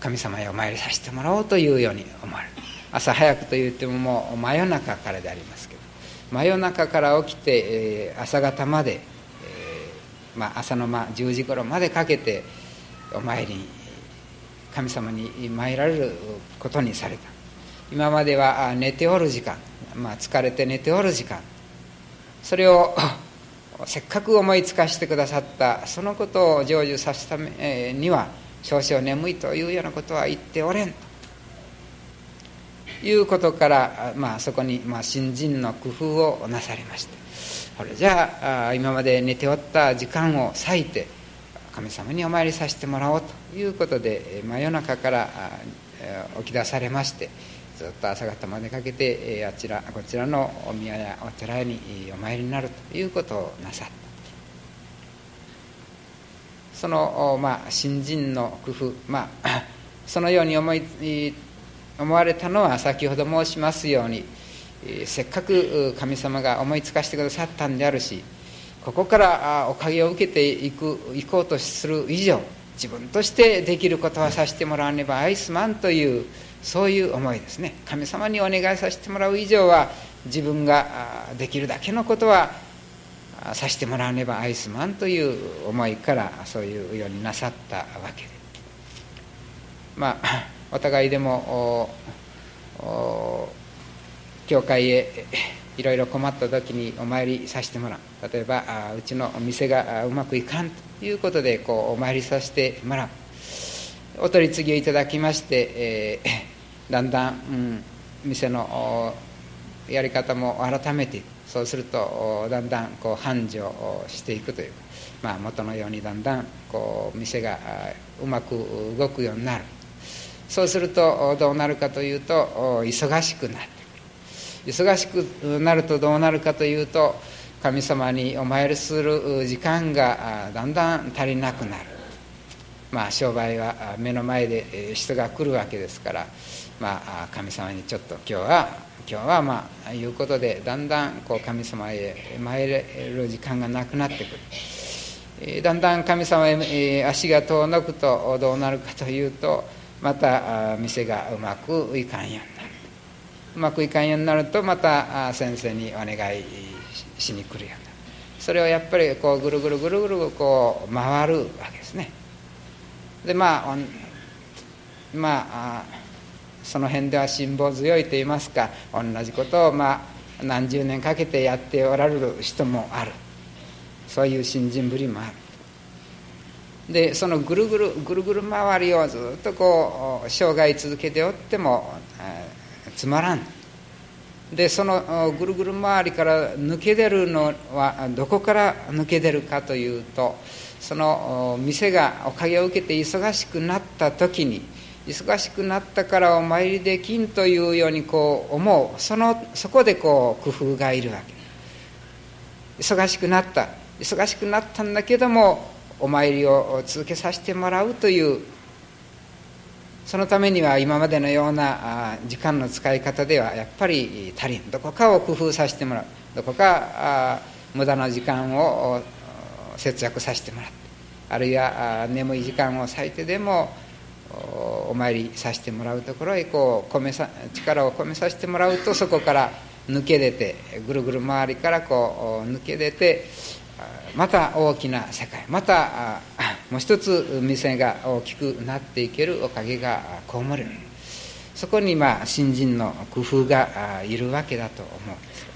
S2: 神様へお参りさせてもらおうというように思われる。朝早くと言ってももう真夜中からでありますけど真夜中から起きて、え朝方まで、まあ、朝の間10時頃までかけてお参りに神様に参られることにされた。今までは寝ておる時間、まあ、疲れて寝ておる時間。それを せっかく思いつかしてくださったそのことを成就させためには少々眠いというようなことは言っておれんと。いうことから、まあ、そこに、まあ、新人の工夫をなされましてこれじゃあ今まで寝ておった時間を割いて神様にお参りさせてもらおうということで真夜中から起き出されましてずっと朝方までかけてあちらこちらのお宮やお寺にお参りになるということをなさった。その、まあ、新人の工夫、まあ、そのように思い思われたのは先ほど申しますようにせっかく神様が思いつかせてくださったんであるしここからおかげを受けていく行こうとする以上自分としてできることはさせてもらわねばアイスマンというそういう思いですね。神様にお願いさせてもらう以上は自分ができるだけのことはさせてもらわねばアイスマンという思いからそういうようになさったわけで。まあお互いでも教会へいろいろ困った時にお参りさせてもらう。例えばあうちのお店がうまくいかんということでこうお参りさせてもらう。お取り次ぎをいただきまして、えー、だんだん、うん、店のやり方も改めてそうするとだんだんこう繁盛していくという。まあ、元のようにだんだんこう店がうまく動くようになる。そうするとどうなるかというと忙しくなる。忙しくなるとどうなるかというと神様にお参りする時間がだんだん足りなくなる。まあ商売は目の前で人が来るわけですからまあ神様にちょっと今日は今日はまあいうことでだんだんこう神様へ参れる時間がなくなってくる。だんだん神様へ足が遠のくとどうなるかというとまた店がうまくいかんようになる。うまくいかんようになるとまた先生にお願いしに来るようにな。るそれをやっぱりこうぐるぐるぐるぐるこう回るわけですね。でまあまあその辺では辛抱強いと言いますか同じことをまあ何十年かけてやっておられる人もある。そういう信心ぶりもある。でそのぐるぐるぐるぐる回りをずっとこう生涯続けておってもつまらん。でそのぐるぐる回りから抜け出るのはどこから抜け出るかというとその店がおかげを受けて忙しくなった時に忙しくなったからお参りできんというようにこう思う。そのそこでこう工夫がいるわけ。忙しくなった。忙しくなったんだけどもお参りを続けさせてもらうというそのためには今までのような時間の使い方ではやっぱり足りん。どこかを工夫させてもらう。どこか無駄な時間を節約させてもらってあるいは眠い時間を割いてでもお参りさせてもらうところへこう込めさ力を込めさせてもらうとそこから抜け出てぐるぐる周りからこう抜け出てまた大きな世界またもう一つ店が大きくなっていけるおかげがこもる。そこにまあ新人の工夫がいるわけだと思うんです。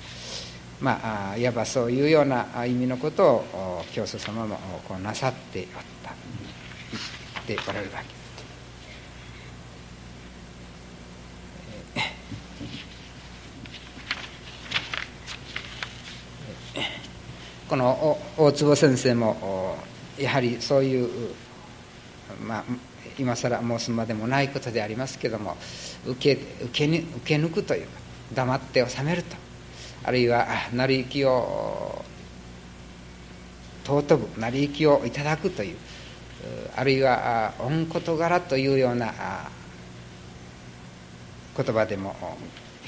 S2: まあいわばそういうような意味のことを教祖様もこうなさっておった。言っておられるわけですこの大坪先生もやはりそういうまあ今更申すまでもないことでありますけども受け受け受け抜くというか黙って収めるとあるいは成り行きを尊ぶ成り行きをいただくというあるいは御事柄というような言葉でも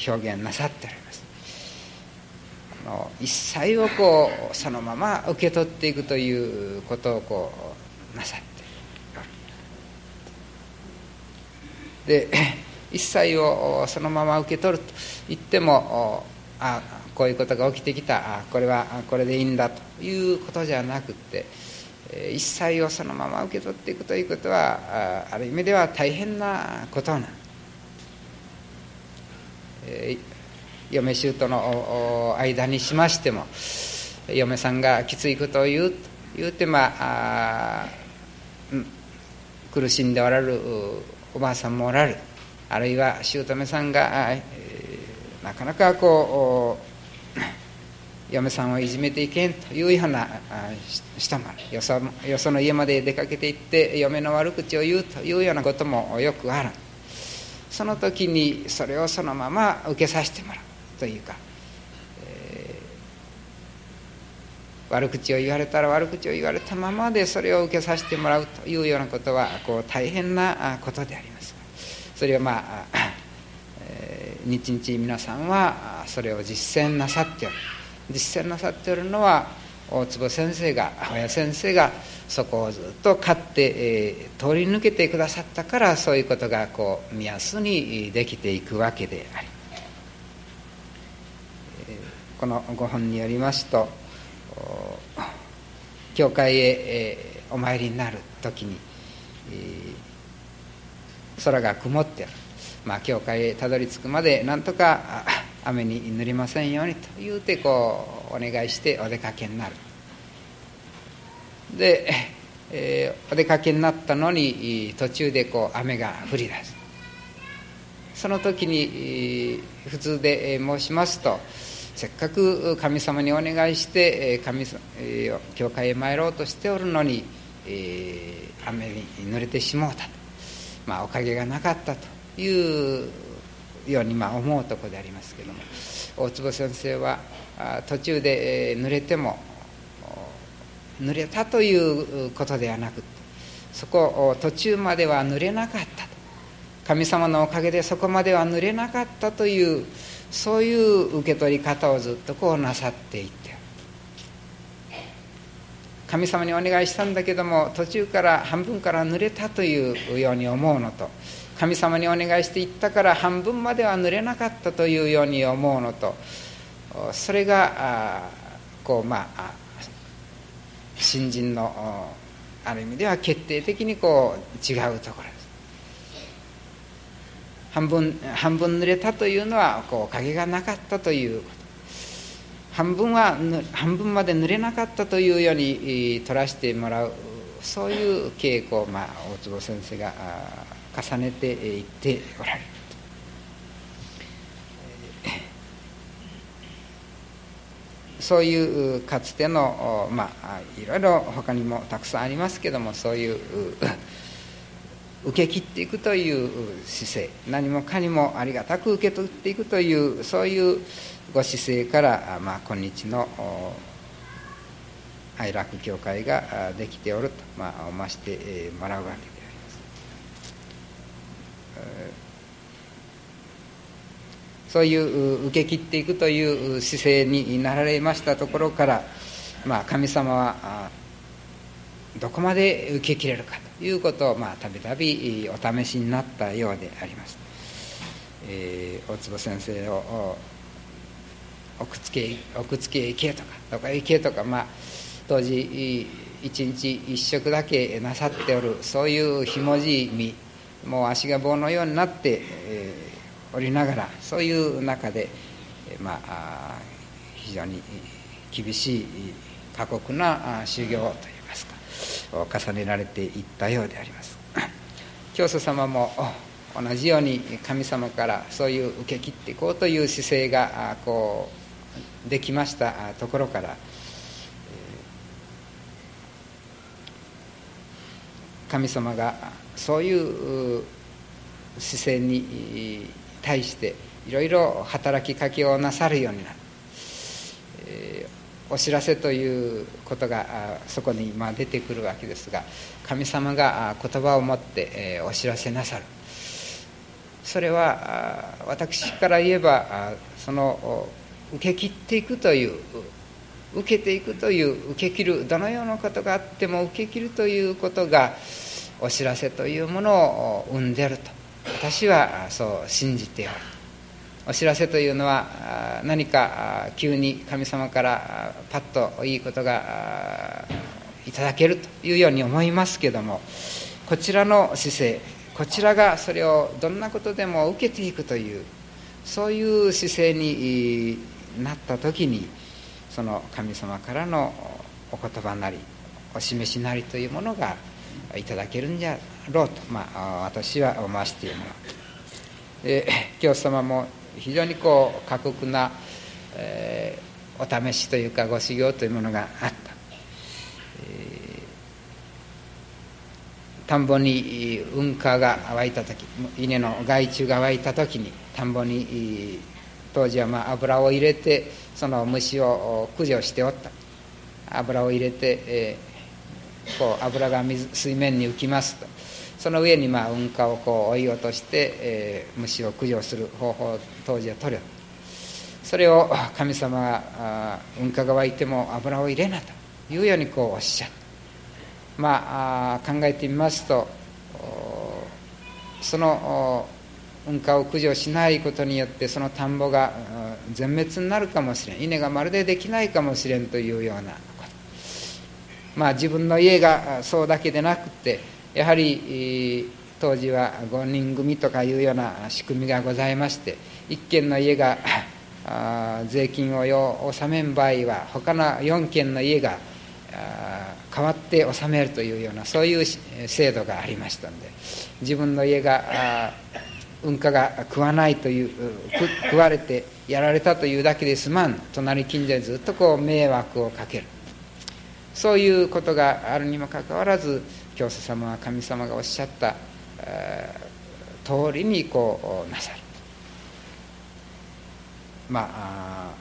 S2: 表現なさっておりますの一切をこうそのまま受け取っていくということをこうなさってで 一切をそのまま受け取ると言ってもあこういうことが起きてきた。あこれはこれでいいんだということじゃなくて一切をそのまま受け取っていくということはある意味では大変なことなえ嫁姑の間にしましても嫁さんがきついことを言う言うてまあ、苦しんでおられるおばあさんもおられる。あるいは姑さんが、えー、なかなかこう嫁さんをいじめていけんというような人もある。よそよその家まで出かけていって嫁の悪口を言うというようなこともよくある。その時にそれをそのまま受けさせてもらう。というか、えー、悪口を言われたら悪口を言われたままでそれを受けさせてもらうというようなことはこう大変なことでありますそれをまあ、えー、日々皆さんはそれを実践なさっておる実践なさっておるのは大坪先生が親先生がそこをずっと勝って、えー、通り抜けてくださったからそういうことがこう目安にできていくわけであります。このご本によりますと教会へお参りになる時に空が曇ってる、まあ、教会へたどり着くまでなんとか雨に塗りませんようにと言うてこうお願いしてお出かけになる。で、えー、お出かけになったのに途中でこう雨が降り出す。その時に普通で申しますとせっかく神様にお願いして神教会へ参ろうとしておるのに、雨に濡れてしもうたと、まあ、おかげがなかったというようにま思うとこでありますけども。大坪先生は途中で濡れても濡れたということではなくそこ途中までは濡れなかったと。神様のおかげでそこまでは濡れなかったというそういう受け取り方をずっとこうなさっていって。神様にお願いしたんだけども途中から半分から濡れたというように思うのと。神様にお願いしていったから半分までは濡れなかったというように思うのと。それがこうまあ新人のある意味では決定的にこう違うところです。半分半分濡れたというのはこう影がなかったということ。半分は半分まで濡れなかったというように取らせてもらうそういう傾向を、まあ、大坪先生が重ねていっておられるそういうかつてのまあいろいろ他にもたくさんありますけどもそういう 受け切っていくという姿勢何もかにもありがたく受け取っていくというそういうご姿勢から、まあ、今日の愛楽教会ができておると、まあ、思わせてもらうわけであります。そういう受け切っていくという姿勢になられましたところから、まあ、神様はどこまで受け切れるかということを、まあ、たびたびお試しになったようであります。えー、大坪先生を奥付け奥付け行けとかどこへ行けとかまあ当時一日一食だけなさっておるそういうひもじい身もう足が棒のようになって、えー、おりながらそういう中で、まあ非常に厳しい過酷な修行といいますかを重ねられていったようであります。教祖様も同じように神様からそういう受け切っていこうという姿勢がこうできましたところから神様がそういう姿勢に対していろいろ働きかけをなさるようになる、え、お知らせということがそこに今出てくるわけですが神様が言葉を持って、お知らせなさる。それは私から言えばその受け切っていくという受けていくという受け切るどのようなことがあっても受け切るということがお知らせというものを生んでると。私はそう信じておる。お知らせというのは何か急に神様からパッといいことがいただけるというように思いますけどもこちらの姿勢こちらがそれをどんなことでも受けていくというそういう姿勢になった時にその神様からのお言葉なりお示しなりというものがいただけるんじゃろうと、まあ、私は思わせてもらう、えー、教様も非常にこう過酷な、えー、お試しというかご修行というものがあった、えー、田んぼに雲海が湧いた時稲の害虫が湧いた時に田んぼに当時はまあ油を入れてその虫を駆除しておった。油を入れて、えーこう油が水水面に浮きますと。その上にまあ運河をこう追い落として、えー、虫を駆除する方法当時は取る。それを神様が運河が湧いても油を入れなというようにこうおっしゃるまあ考えてみますとその運河を駆除しないことによってその田んぼが全滅になるかもしれん。稲がまるでできないかもしれんというようなこと。まあ、自分の家がそうだけでなくてやはり当時は5人組とかいうような仕組みがございまして1軒の家が税金を納めん場合は他の4軒の家が代わって納めるというようなそういう制度がありましたんで自分の家が運河が食わないという食われてやられたというだけですまん隣近所にずっとこう迷惑をかける。そういうことがあるにもかかわらず教祖様は神様がおっしゃった通りにこうなさる。ま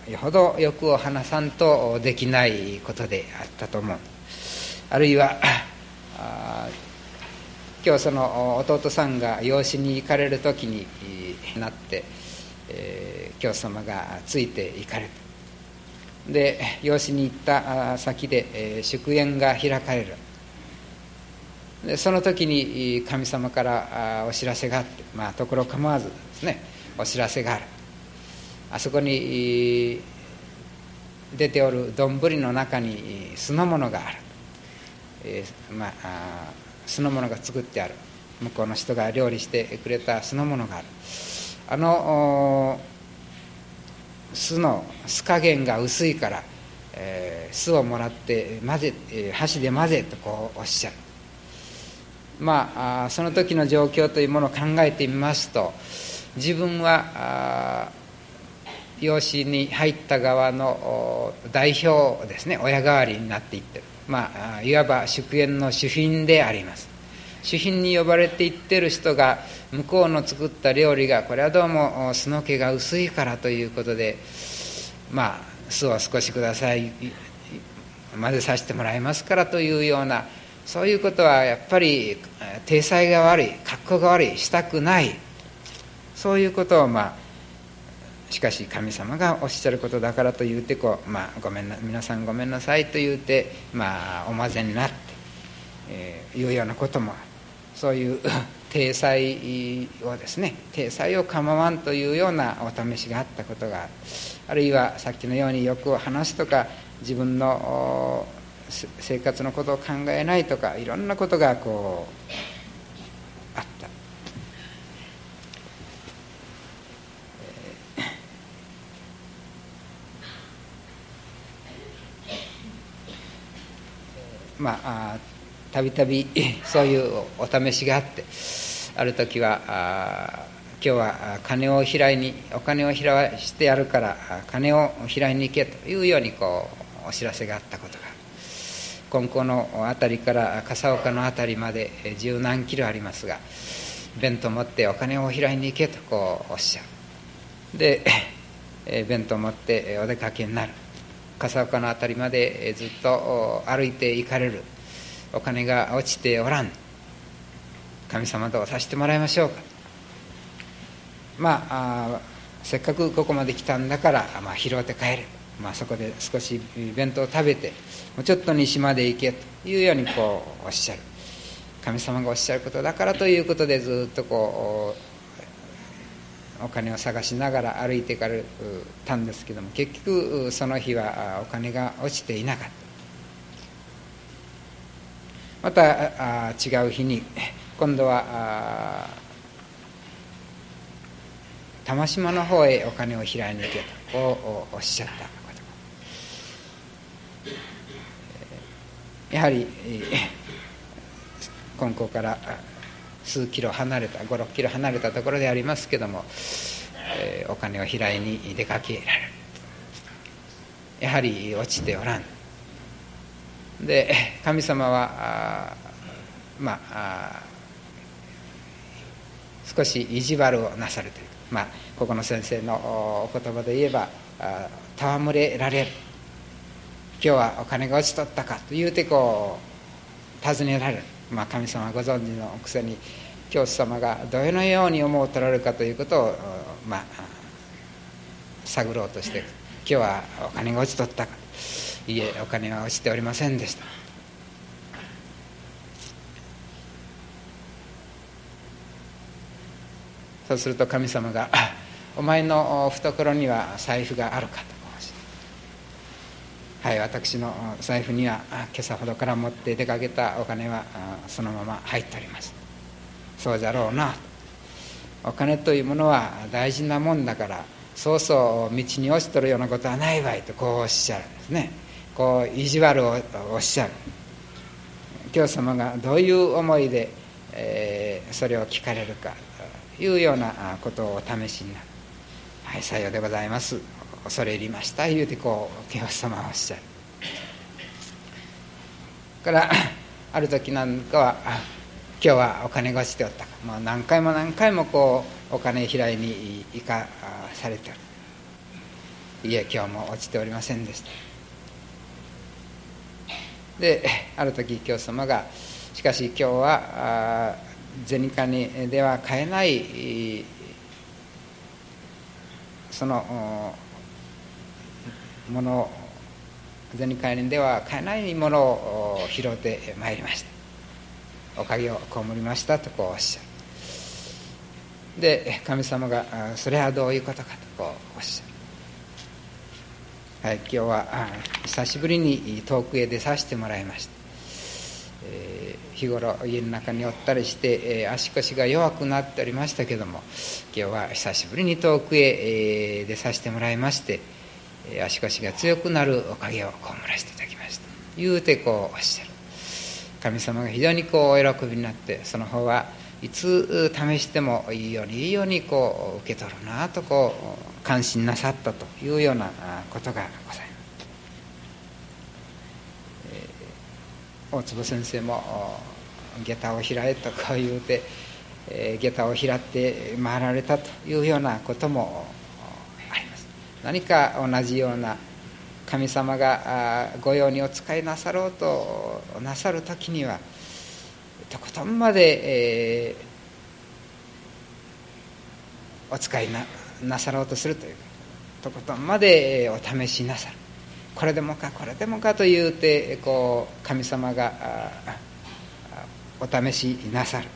S2: あよほど欲を話さんとできないことであったと思う。あるいは今日その弟さんが養子に行かれる時になって、えー、教祖様がついて行かれた。で養子に行った先で、えー、祝宴が開かれる。その時に神様からお知らせがあって、まあ、ところ構わずですねお知らせがある。あそこに出ておる丼の中に酢の物がある、えー、まあ、酢の物が作ってある。向こうの人が料理してくれた酢の物がある。あの酢の酢加減が薄いから、えー、酢をもらって混ぜ、え、箸で混ぜとこうおっしゃる。まあその時の状況というものを考えてみますと自分は養子に入った側の代表ですね親代わりになっていってる。まあいわば祝宴の主賓であります。主賓に呼ばれていってる人が向こうの作った料理がこれはどうも酢の気が薄いからということでまあ酢を少しください混ぜさせてもらいますからというようなそういうことはやっぱり体裁が悪い格好が悪いしたくない。そういうことをまあしかし神様がおっしゃることだからと言うてこう、まあ、ごめんな皆さんごめんなさいと言うて、まあ、お混ぜになって、えー、いうようなこともそういう 体裁をですね体裁を構わんというようなお試しがあったことがあるあるいはさっきのように欲を話すとか自分の生活のことを考えないとかいろんなことがこうあった。まあたびたび そういうお試しがあってある時はあ今日は金を拾いにお金を拾わしてやるから金を拾いに行けというようにこうお知らせがあったことが金光の辺りから笠岡の辺りまで十何キロありますが弁当持ってお金を拾いに行けとこうおっしゃるで 弁当持ってお出かけになる。笠岡の辺りまでずっと歩いて行かれる。お金が落ちておらん。神様とさせてもらいましょうか。まあせっかくここまで来たんだから、まあ、拾って帰る、まあ、そこで少し弁当を食べてもうちょっと西まで行けというようにこうおっしゃる。神様がおっしゃることだからということでずっとこうお金を探しながら歩いていかれたんですけども結局その日はお金が落ちていなかった。また違う日に今度は玉島の方へお金を拾いに行けとおっしゃったことやはり金光から数キロ離れた56キロ離れたところでありますけども、えー、お金を拾いに出かけられる。やはり落ちておらん。で神様はまあ少し意地悪をなさるというまあここの先生のお言葉で言えば戯れられる。日はお金が落ちとったかと言うてこう尋ねられる、まあ、神様ご存知のくせに教師様がどのように思うとられるかということを、まあ、探ろうとして今日はお金が落ちとったかいえお金は落ちておりませんでした。そうすると神様が「お前の懐には財布があるか」と。はい私の財布には今朝ほどから持って出かけたお金はそのまま入っております。そうじゃろうな。お金というものは大事なもんだからそうそう道に落ちとるようなことはないわいとこうおっしゃるんですね。こう意地悪をおっしゃる。教様がどういう思いで、えー、それを聞かれるかというようなことをお試しになる。はいさようでございます。恐れ入りました言うてこう教様はおっしゃる。からある時なんかは今日はお金が落ちておった。かもう何回も何回もこうお金拾いに行かされておる。いえ今日も落ちておりませんでした。である時教様がしかし今日は銭金では買えないそのもの銭帰りでは買えないものを拾ってまいりました。おかげを被りましたとこうおっしゃる。で神様が「それはどういうことか」とこうおっしゃる。はい今日は久しぶりに遠くへ出させてもらいました、えー、日頃家の中におったりして、えー、足腰が弱くなっておりましたけども今日は久しぶりに遠くへ、えー、出させてもらいまして足腰が強くなるおかげをこうらせていただきました言うてこうおっしゃる神様が非常にこうお喜びになってその方はいつ試してもいいようにいいようにこう受け取るなとこう感心なさったというようなことがございます。大坪先生も下駄を開えとこう言うて、えー、下駄を開って回られたというようなことも何か同じような神様が御用にお使いなさろうとなさる時にはとことんまで、えー、お使いななさろうとするというかとことんまでお試しなさる。これでもかこれでもかと言うてこう神様がお試しなさる、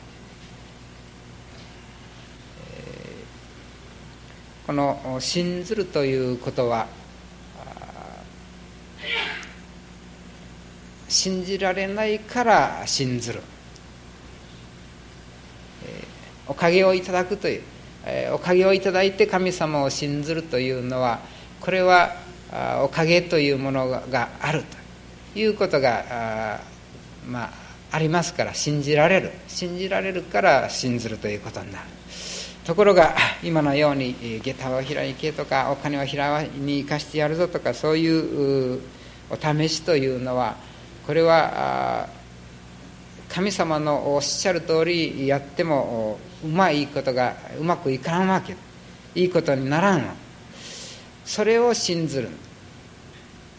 S2: この「信ずる」ということは信じられないから信ずる、おかげをいただくという、おかげをいただいて神様を信ずるというのはこれはおかげというものがあるということがまあありますから信じられる。信じられるから信ずるということになる。ところが今のように下駄を開いけとかお金を開いに生かしてやるぞとかそういうお試しというのはこれは神様のおっしゃる通りやってもうまいことがうまくいかんわけ。いいことにならんわそれを信ずる。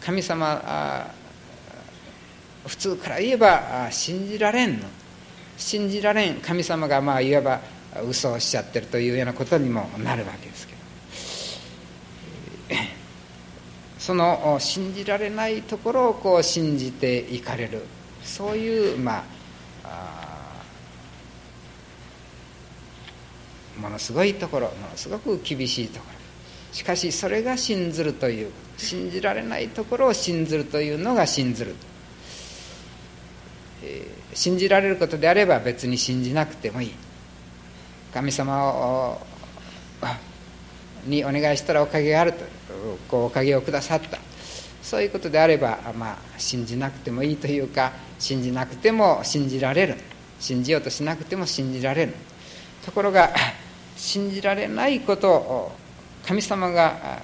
S2: 神様普通から言えば信じられんの。信じられん。神様がまあ言えば嘘をしちゃってるというようなことにもなるわけですけどその信じられないところをこう信じていかれるそういうまあものすごいところものすごく厳しいところしかしそれが信ずるという信じられないところを信ずるというのが信ずる、えー、信じられることであれば別に信じなくてもいい。神様をにお願いしたらおかげがあるとこうおかげをくださった。そういうことであれば、まあ、信じなくてもいいというか信じなくても信じられる。信じようとしなくても信じられる。ところが信じられないことを神様が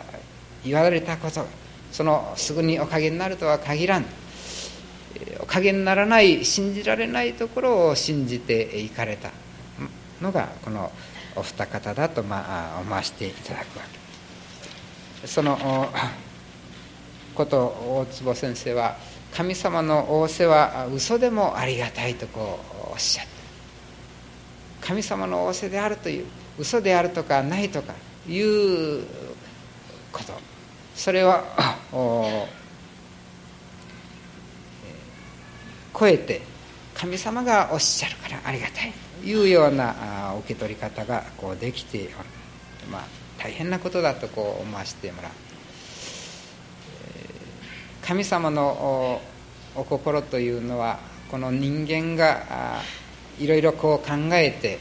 S2: 言われたことそのすぐにおかげになるとは限らん。おかげにならない信じられないところを信じていかれた。のがこのお二方だとまあ思わせていただくわけ。そのこと大坪先生は神様の仰せは嘘でもありがたいとこうおっしゃった。神様の仰せであるという嘘であるとかないとかいうこと。それは超えて神様がおっしゃるからありがたい。いうような受け取り方がこうできてまあ大変なことだとこう思わせてもらう。神様のお心というのはこの人間がいろいろこう考えて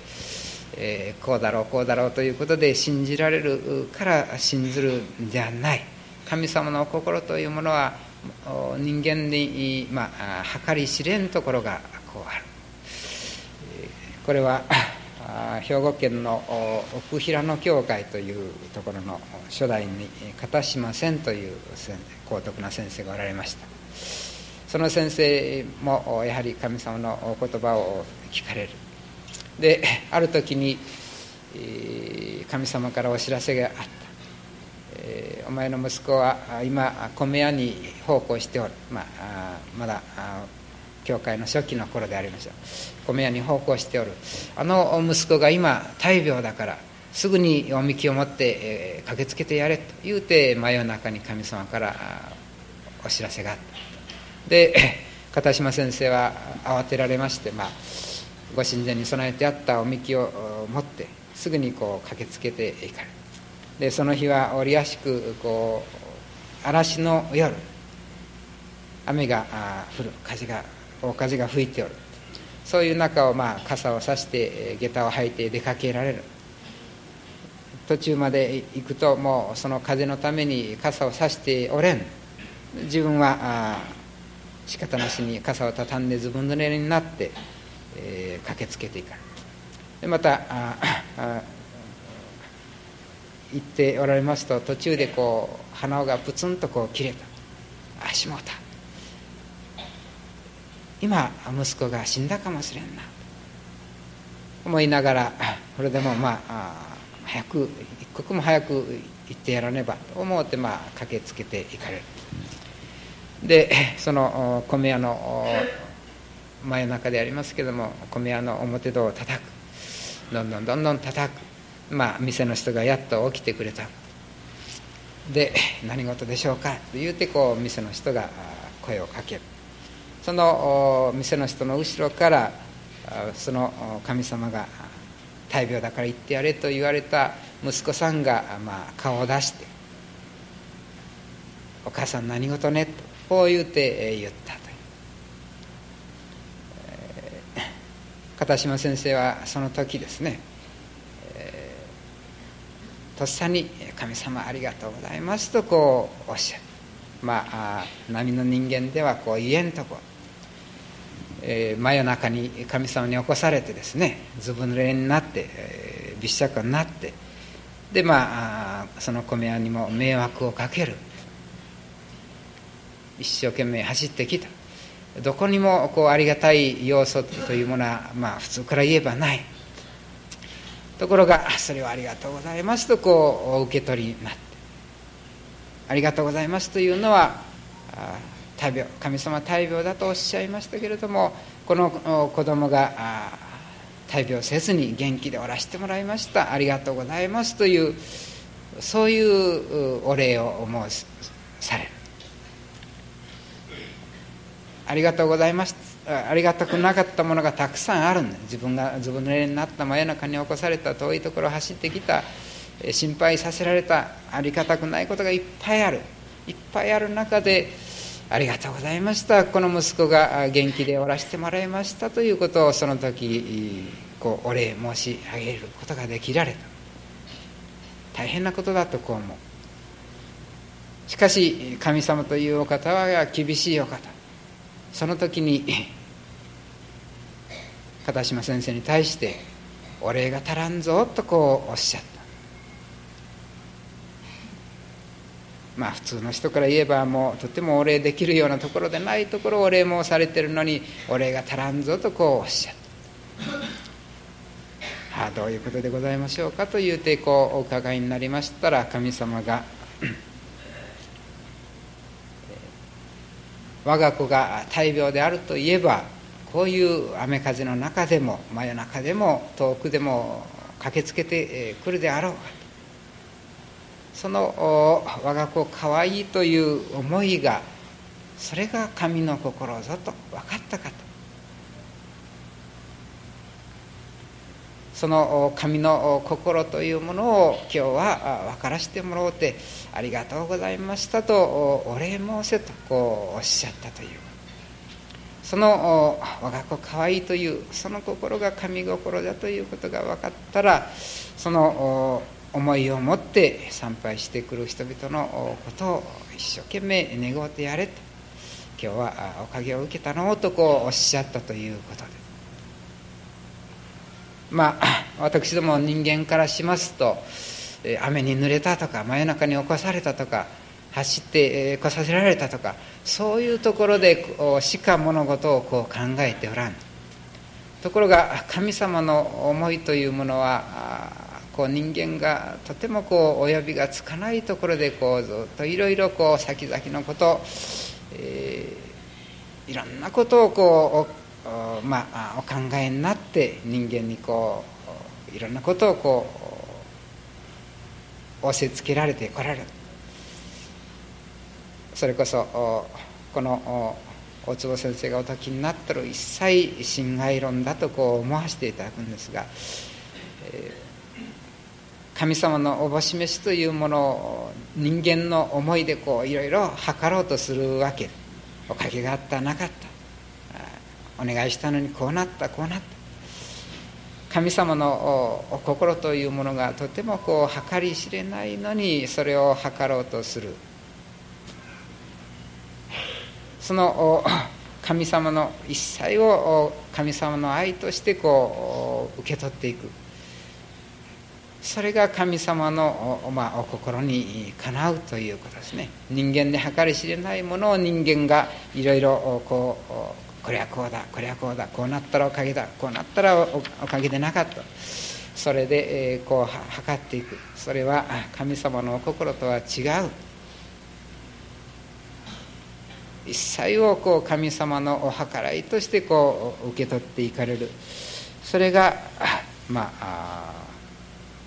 S2: えー、こうだろうこうだろうということで信じられるから信ずるんじゃない。神様の心というものは人間に、まあ、計り知れんところがこうある。これは兵庫県の奥平野教会というところの初代に片島千という高徳な先生がおられました。その先生もやはり神様のお言葉を聞かれる。である時に神様からお知らせがあった、お前の息子は今米屋に奉公しておる、まあ、まだ教会の初期の頃でありましょう米屋に奉公しておる。あの息子が今大病だからすぐにおみきを持って、えー、駆けつけてやれと言うて真夜中に神様からお知らせがあった。で 片島先生は慌てられましてまあご神前に備えてあったおみきを持ってすぐにこう駆けつけていかれでその日は折やしくこう嵐の夜雨が降る風が風が吹いておる。そういう中をまあ傘を差して下駄を履いて出かけられる。途中まで行くともうその風のために傘を差しておれん。自分は仕方なしに傘を畳んでずぶ濡れになってえー、駆けつけていかでまたああ行っておられますと途中でこう鼻緒がプツンとこう切れた。あしもうた。今息子が死んだかもしれんな。思いながらこれでもまあ早く一刻も早く行ってやらねばと思ってまあ駆けつけていかれる。でその米屋の真夜中でありますけども米屋の表戸を叩く。どんどんどんどん叩く。まあ店の人がやっと起きてくれた。で何事でしょうかと言うてこう店の人が声をかける。その店の人の後ろからその神様が大病だから行ってやれと言われた息子さんが、まあ、顔を出して「お母さん何事ね?」とこう言うて言ったと、片島先生はその時ですね、とっさに「神様ありがとうございます」とこうおっしゃる。まあ波の人間ではこう言えんとこ。えー、真夜中に神様に起こされてですねずぶ濡れになって、えー、びしゃくになってでまあその米屋にも迷惑をかける。一生懸命走ってきた。どこにもこうありがたい要素というものは、まあ、普通から言えばない。ところがそれはありがとうございますとこうお受け取りになって。ありがとうございますというのはあ大病神様大病だとおっしゃいましたけれどもこの子供が大病せずに元気でおらしてもらいました。ありがとうございますというそういうお礼を申される。ありがとうございます。ありがたくなかったものがたくさんあるんだ。自分がずぶ濡れになった真夜中に起こされた遠いところを走ってきた心配させられたありがたくないことがいっぱいある。いっぱいある中でありがとうございました。この息子が元気でおらせてもらいました。ということをその時こうお礼申し上げることができられた。大変なことだとこう思う。しかし神様というお方は厳しいお方。その時に片島先生に対してお礼が足らんぞとこうおっしゃった。まあ普通の人から言えばもうとてもお礼できるようなところでないところお礼もされてるのにお礼が足らんぞとこうおっしゃった。はあどういうことでございましょうかというてこうお伺いになりましたら神様が我が子が大病であるといえばこういう雨風の中でも真夜中でも遠くでも駆けつけてくるであろう。かその我が子かわいいという思いがそれが神の心ぞと分かったかと。その神の心というものを今日は分からせてもらおうてありがとうございましたとお礼申せとこうおっしゃったという。その我が子かわいいというその心が神心だということが分かったらその思いを持って参拝してくる人々のことを一生懸命願うてやれと。今日はおかげを受けたのとこうおっしゃったということで。まあ 私ども人間からしますと雨に濡れたとか真夜中に起こされたとか走って来させられたとかそういうところでしか物事をこう考えておらんと。ころが神様の思いというものはこう人間がとてもこうお呼びがつかないところでこうずっといろいろこう先々のこと、えー、いろんなことをこうまあ、お考えになって人間にこういろんなことをこう押し付けられてこられる。それこそこの大坪先生がお説きになってる一切心外論だとこう思わせていただくんですが、神様のおぼし飯というものを人間の思いでこういろいろ測ろうとするわけおかげがあったなかった。お願いしたのにこうなったこうなった。神様のお心というものがとてもこう計り知れないのにそれを測ろうとする。その神様の一切を神様の愛としてこう受け取っていく。それが神様のお、まあ、お心にかなうということですね。人間で計り知れないものを人間がいろいろこうこれはこうだこれはこうだこうなったらおかげだこうなったらおかげでなかった。それで、えー、こう測っていく。それは神様のお心とは違う。一切をこう神様のお計らいとしてこう受け取っていかれる。それがまあ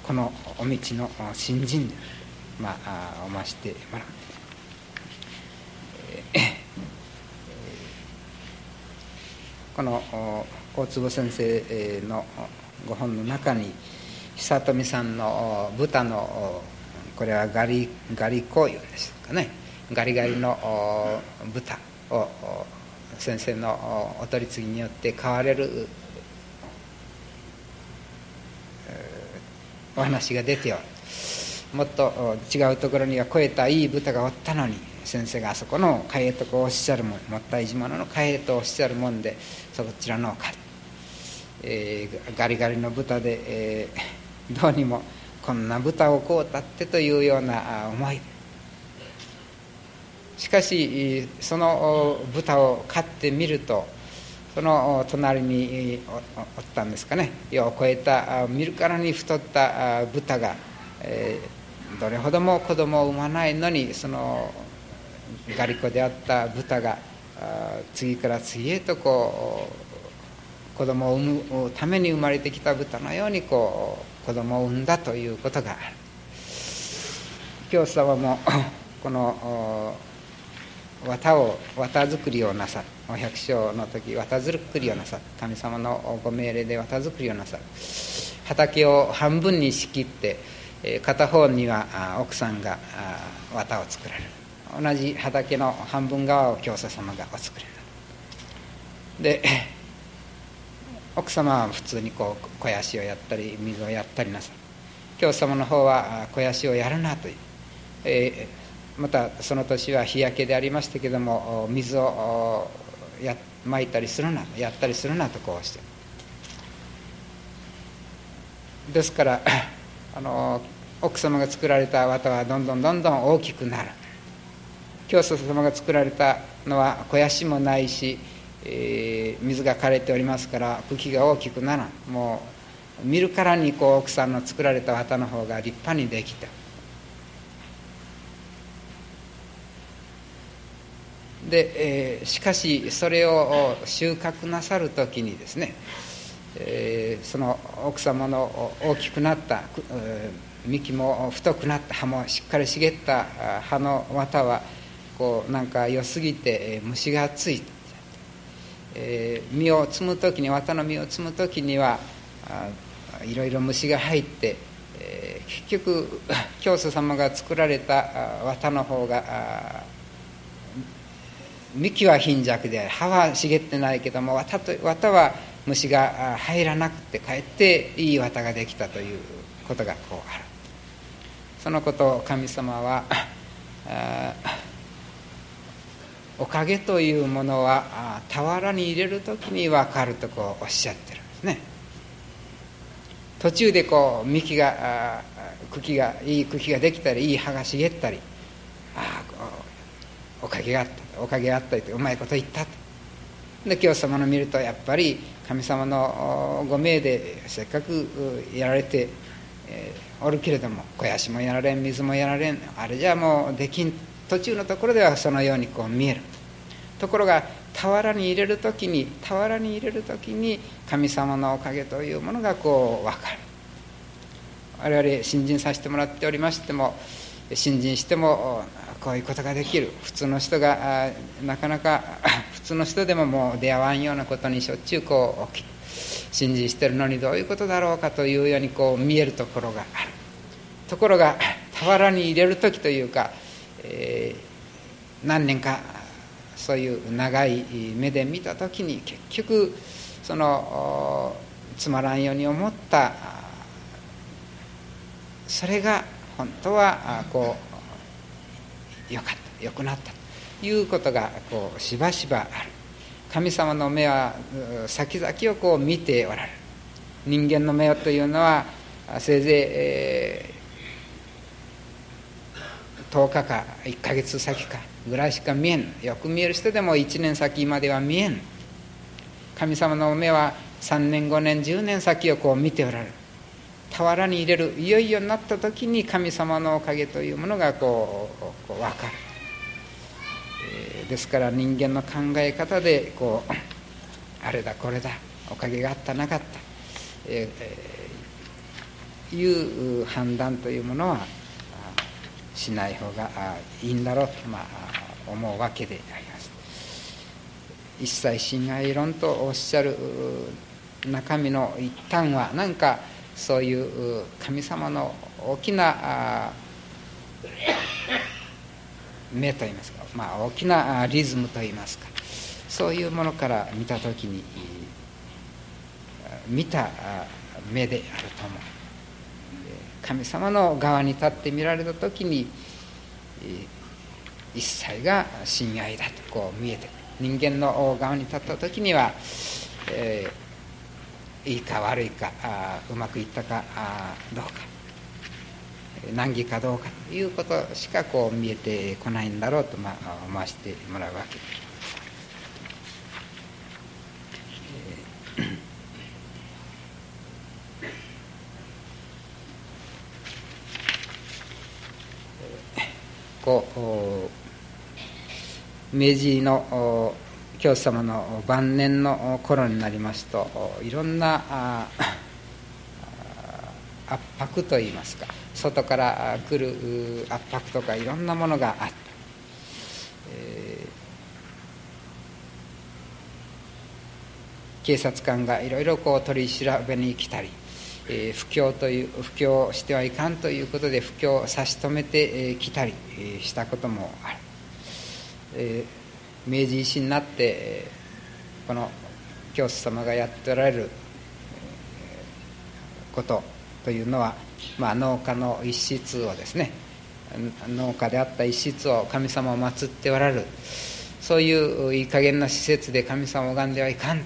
S2: このお道の新人で、まあ、おましてもらう。この大坪先生のご本の中に久富さんの豚のこれはガリガリコいうんですかねガリガリの豚を先生のお取り次ぎによって買われるお話が出ておる。もっと違うところには超えたいい豚がおったのに先生があそこの替えとこうおっしゃるもんもったいじ物の替えとおっしゃるもんでそちらのか、えー、ガリガリの豚で、えー、どうにもこんな豚をこうたってというような思い。しかしその豚を飼ってみるとその隣におったんですかね。世を超えた見るからに太った豚が、え、どれほども子供を産まないのにそのガリコであった豚が次から次へとこう子供を産むために生まれてきた豚のようにこう子供を産んだということがある。教祖様もこの綿を綿作りをなさる百姓の時綿作りをなさる神様のご命令で綿作りをなさる畑を半分に仕切って片方には奥さんが綿を作られる。同じ畑の半分側を教祖様がお作りで 奥様は普通にこう肥やしをやったり水をやったりなさる教祖様の方は肥やしをやるなという、えー、またその年は日焼けでありましたけども水をや巻いたりするなやったりするなとこうして。ですから あの奥様が作られた綿はどんどんどんどん大きくなる。教祖様が作られたのは肥やしもないし、えー、水が枯れておりますから茎が大きくならん。もう見るからにこう奥さんの作られた綿の方が立派にできた。で、えー、しかしそれを収穫なさる時にですね、えー、その奥様の大きくなった幹も太くなった葉もしっかり茂った葉の綿はこうなんか良すぎて虫がついて、えー、実を摘む時に綿の実を摘む時にはいろいろ虫が入って、えー、結局 教祖様が作られた綿の方が幹は貧弱で葉は茂ってないけども綿と綿は虫が入らなくてかえっていい綿ができたということがこうある。そのことを神様はおかげというものは俵に入れる時に分かるとこうおっしゃってるんですね。途中でこう幹が茎がいい茎ができたりいい葉が茂ったりああおかげがあった。おかげあったとうまいこと言ったと。で教祖様の見るとやっぱり神様のご命でせっかくやられて、えー、おるけれども肥やしもやられん水もやられんあれじゃもうできん途中のところではそのようにこう見える。ところが俵に入れる時に俵に入れる時に神様のおかげというものがこう分かる。我々新人させてもらっておりましても新人してもこういうことができる普通の人がなかなか 普通の人でももう出会わんようなことにしょっちゅうこう信じしてるのにどういうことだろうかというようにこう見えるところがある。ところが 俵に入れる時というか、えー、何年かそういう長い目で見た時に結局そのつまらんように思った。それが本当はこうよかったよくなったということがこうしばしばある。神様の目は先々をこう見ておられる。人間の目というのはせいぜい、えー、10日か1ヶ月先かぐらいしか見えん。よく見える人でも1年先までは見えん。神様の目は3年5年10年先をこう見ておられる。俵に入れるいよいよになった時に神様のおかげというものがこうこう分かる、えー、ですから人間の考え方でこうあれだこれだおかげがあったなかった、えー、いう判断というものはしない方がいいんだろうと、まあ、思うわけであります。一切親愛論とおっしゃる中身の一端は何かそういう神様の大きな目といいますか、まあ、大きなリズムといいますかそういうものから見た時に見た目であると思う。神様の側に立って見られた時に一切が親愛だとこう見えてる人間の側に立った時には、えーいいか悪いかうまくいったかどうか難儀かどうかということしかこう見えてこないんだろうと、まあ、思わせてもらうわけです。こう明治の教祖様の晩年の頃になりますといろんな圧迫といいますか外から来る圧迫とかいろんなものがあった、えー、警察官がいろいろこう取り調べに来たり、えー、布教という布教してはいかんということで布教を差し止めてきたりしたこともある、えー明治維新になってこの教祖様がやっておられることというのは、まあ、農家の一室をですね農家であった一室を神様を祀っておられるそういういい加減な施設で神様を拝んではいかん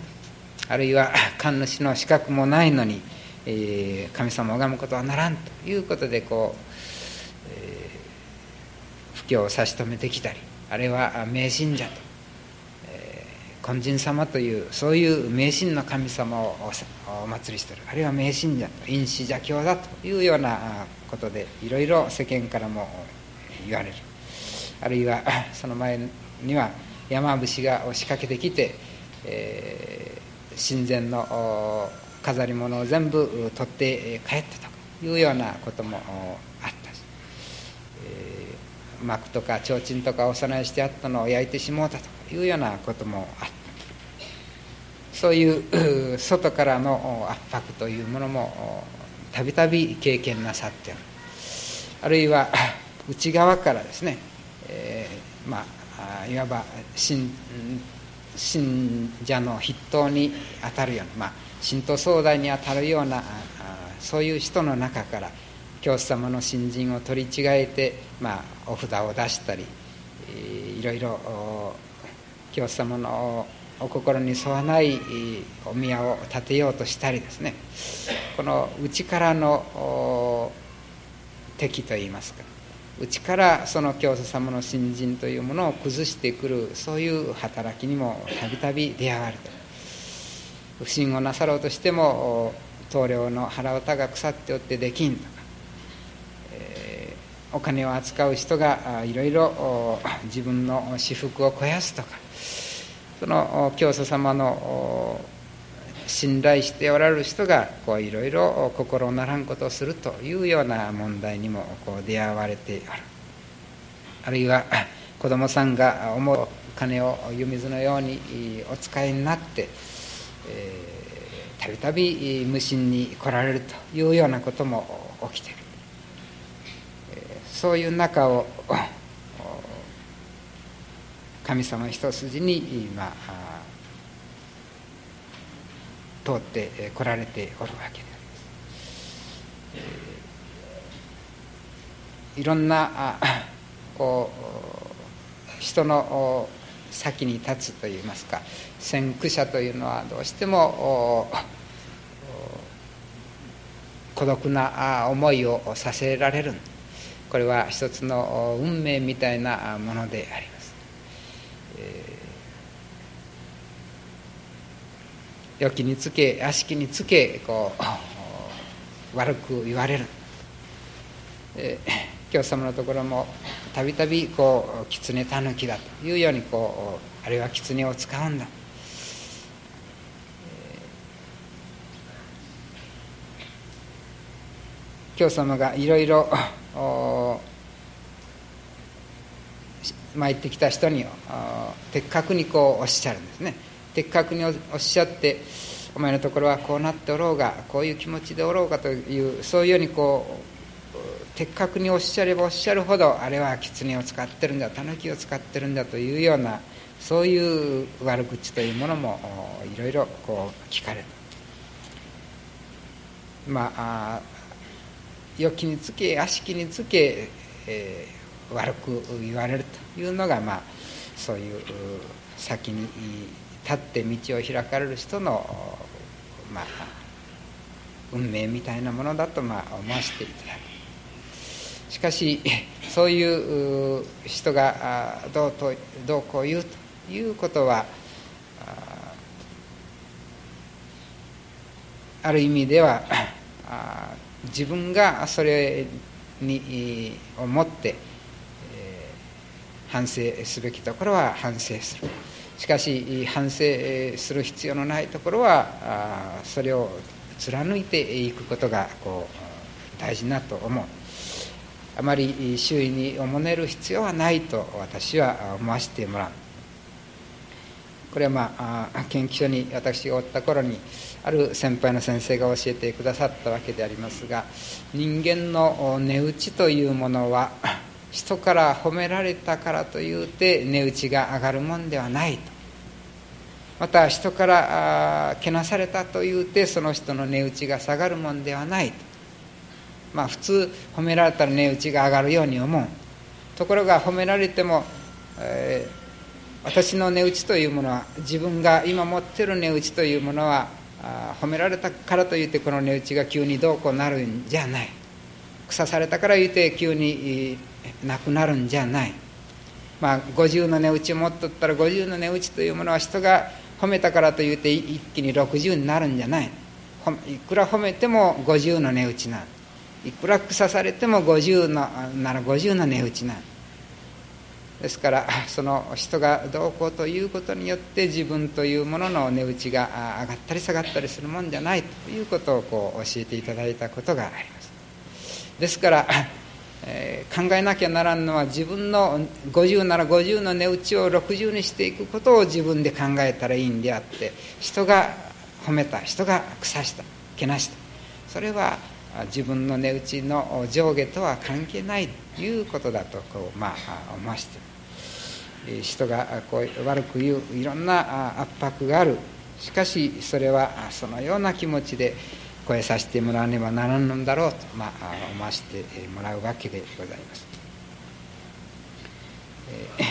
S2: あるいは神主の資格もないのに、神様を拝むことはならんということでこう、えー、布教を差し止めてきたりあるいは迷信者と根人様というそういう迷信の神様をお祭りしてる。あるいは迷信者因子邪教だというようなことでいろいろ世間からも言われる。あるいは その前には山伏が押しかけてきて、えー、神前の飾り物を全部取って帰ったというようなことも、幕とか提灯とかお供えしてあったのを焼いてしもうたというようなこともあった。そういう外からの圧迫というものもたびたび経験なさっている。あるいは内側からですね、えー、まあいわば信信者の筆頭に当たるような、まあ、信徒総代に当たるようなそういう人の中から教祖様の新人を取り違えて、まあ、お札を出したりいろいろ教祖様のお心に沿わないお宮を建てようとしたりですね。この内からの敵といいますか内からその教祖様の信心というものを崩してくるそういう働きにもたびたび出会われて不信をなさろうとしても棟梁の腹歌が腐っておってできんとか、お金を扱う人がいろいろ自分の私腹を肥やすとかその教祖様の信頼しておられる人がいろいろ心ならんことをするというような問題にもこう出会われてある。あるいは子供さんが思う金を湯水のようにお使いになってたびたび無心に来られるというようなことも起きている。そういう中を神様一筋に、まあ、通ってこられておるわけであります。いろんなこう人の先に立つといいますか先駆者というのはどうしても孤独な思いをさせられるんですこれは一つの運命みたいなものであります、えー、良きにつけ悪しきにつけこう 悪く言われる、えー、教様のところもたびたびこう狐たぬきだというようにこうあるいは狐を使うんだ。教様がいろいろ参ってきた人に的確にこうおっしゃるんですね。的確におっしゃってお前のところはこうなっておろうがこういう気持ちでおろうかというそういうようにこう的確におっしゃればおっしゃるほどあれは狐を使ってるんだタヌキを使ってるんだというようなそういう悪口というものもいろいろこう聞かれる。まあ良きにつけ悪しきにつけ、えー、悪く言われるというのが、まあ、そういう先に立って道を開かれる人の、まあ、運命みたいなものだと、まあ、思わせていただく。しかしそういう人がどうとどうこう言うということはある意味では自分がそれに思って、えー、反省すべきところは反省する。しかし反省する必要のないところはそれを貫いていくことがこう大事なと思う。あまり周囲におもねる必要はないと私は思わせてもらう。これはまあ研究所に私がおった頃にある先輩の先生が教えてくださったわけでありますが人間の値打ちというものは 人から褒められたからというて値打ちが上がるもんではないと。また人からけなされたというてその人の値打ちが下がるもんではないと。まあ普通褒められたら値打ちが上がるように思う。ところが褒められても、えー、私の値打ちというものは自分が今持ってる値打ちというものは褒められたからといってこの値打ちが急にどうこうなるんじゃない。腐されたから言って急になくなるんじゃない。まあ50の値打ちを持っとったら50の値打ちというものは人が褒めたからと言って一気に60になるんじゃない。いくら褒めても50の値打ちないくら腐されても50のなら50の値打ちなんですからその人がどうこうということによって自分というものの値打ちが上がったり下がったりするもんじゃないということをこう教えていただいたことがあります。ですから、えー、考えなきゃならんのは自分の50なら50の値打ちを60にしていくことを自分で考えたらいいんであって人が褒めた人が腐したけなした。それは自分の値打ちの上下とは関係ないということだとこう、まあ、思わせて人がこう悪く言ういろんな圧迫があるしかしそれはそのような気持ちで声させてもらわねばならぬんだろうと、まあ、思わせてもらうわけでございます。えー、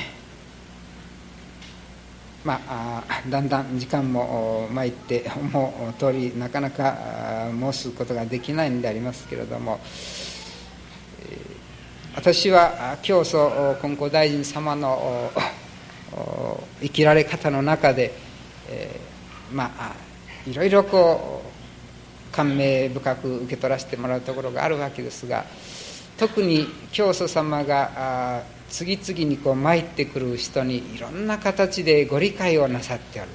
S2: まあ、だんだん時間も参って思う通りなかなか申すことができないんでありますけれども、私は教祖金光大臣様の生きられ方の中で、えー、まあいろいろこう感銘深く受け取らせてもらうところがあるわけですが特に教祖様が次々にこう参ってくる人にいろんな形でご理解をなさっておる。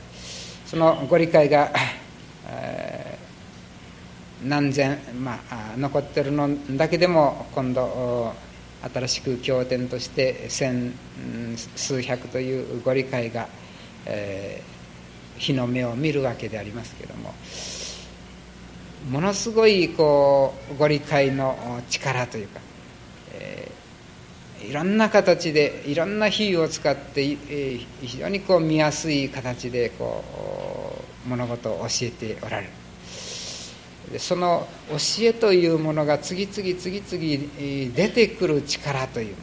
S2: そのご理解が、えー、何千、まあ、残ってるのだけでも今度新しく経典として千数百というご理解が、えー、日の目を見るわけでありますけどもものすごいこうご理解の力というか、えー、いろんな形でいろんな比喩を使って、えー、非常にこう見やすい形でこう物事を教えておられる。その教えというものが次々次々出てくる力という。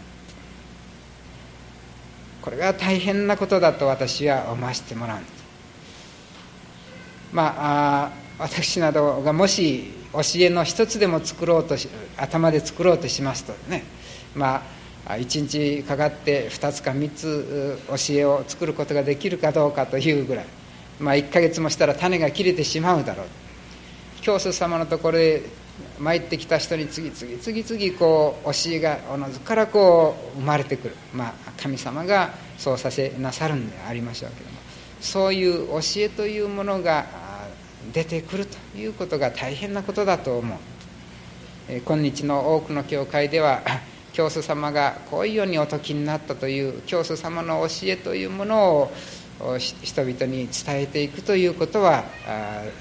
S2: これが大変なことだと私は思わせてもらうんです。まあ私などがもし教えの一つでも作ろうとし頭で作ろうとしますとね。まあ一日かかって2つか3つ教えを作ることができるかどうかというぐらい。まあ1ヶ月もしたら種が切れてしまうだろう。教祖様のところへ参ってきた人に次々次々こう教えがおのずからこう生まれてくる。まあ神様がそうさせなさるんでありましょうけども。そういう教えというものが出てくるということが大変なことだと思う、え今日の多くの教会では 教祖様がこういうようにお説きになったという教祖様の教えというものを人々に伝えていくということは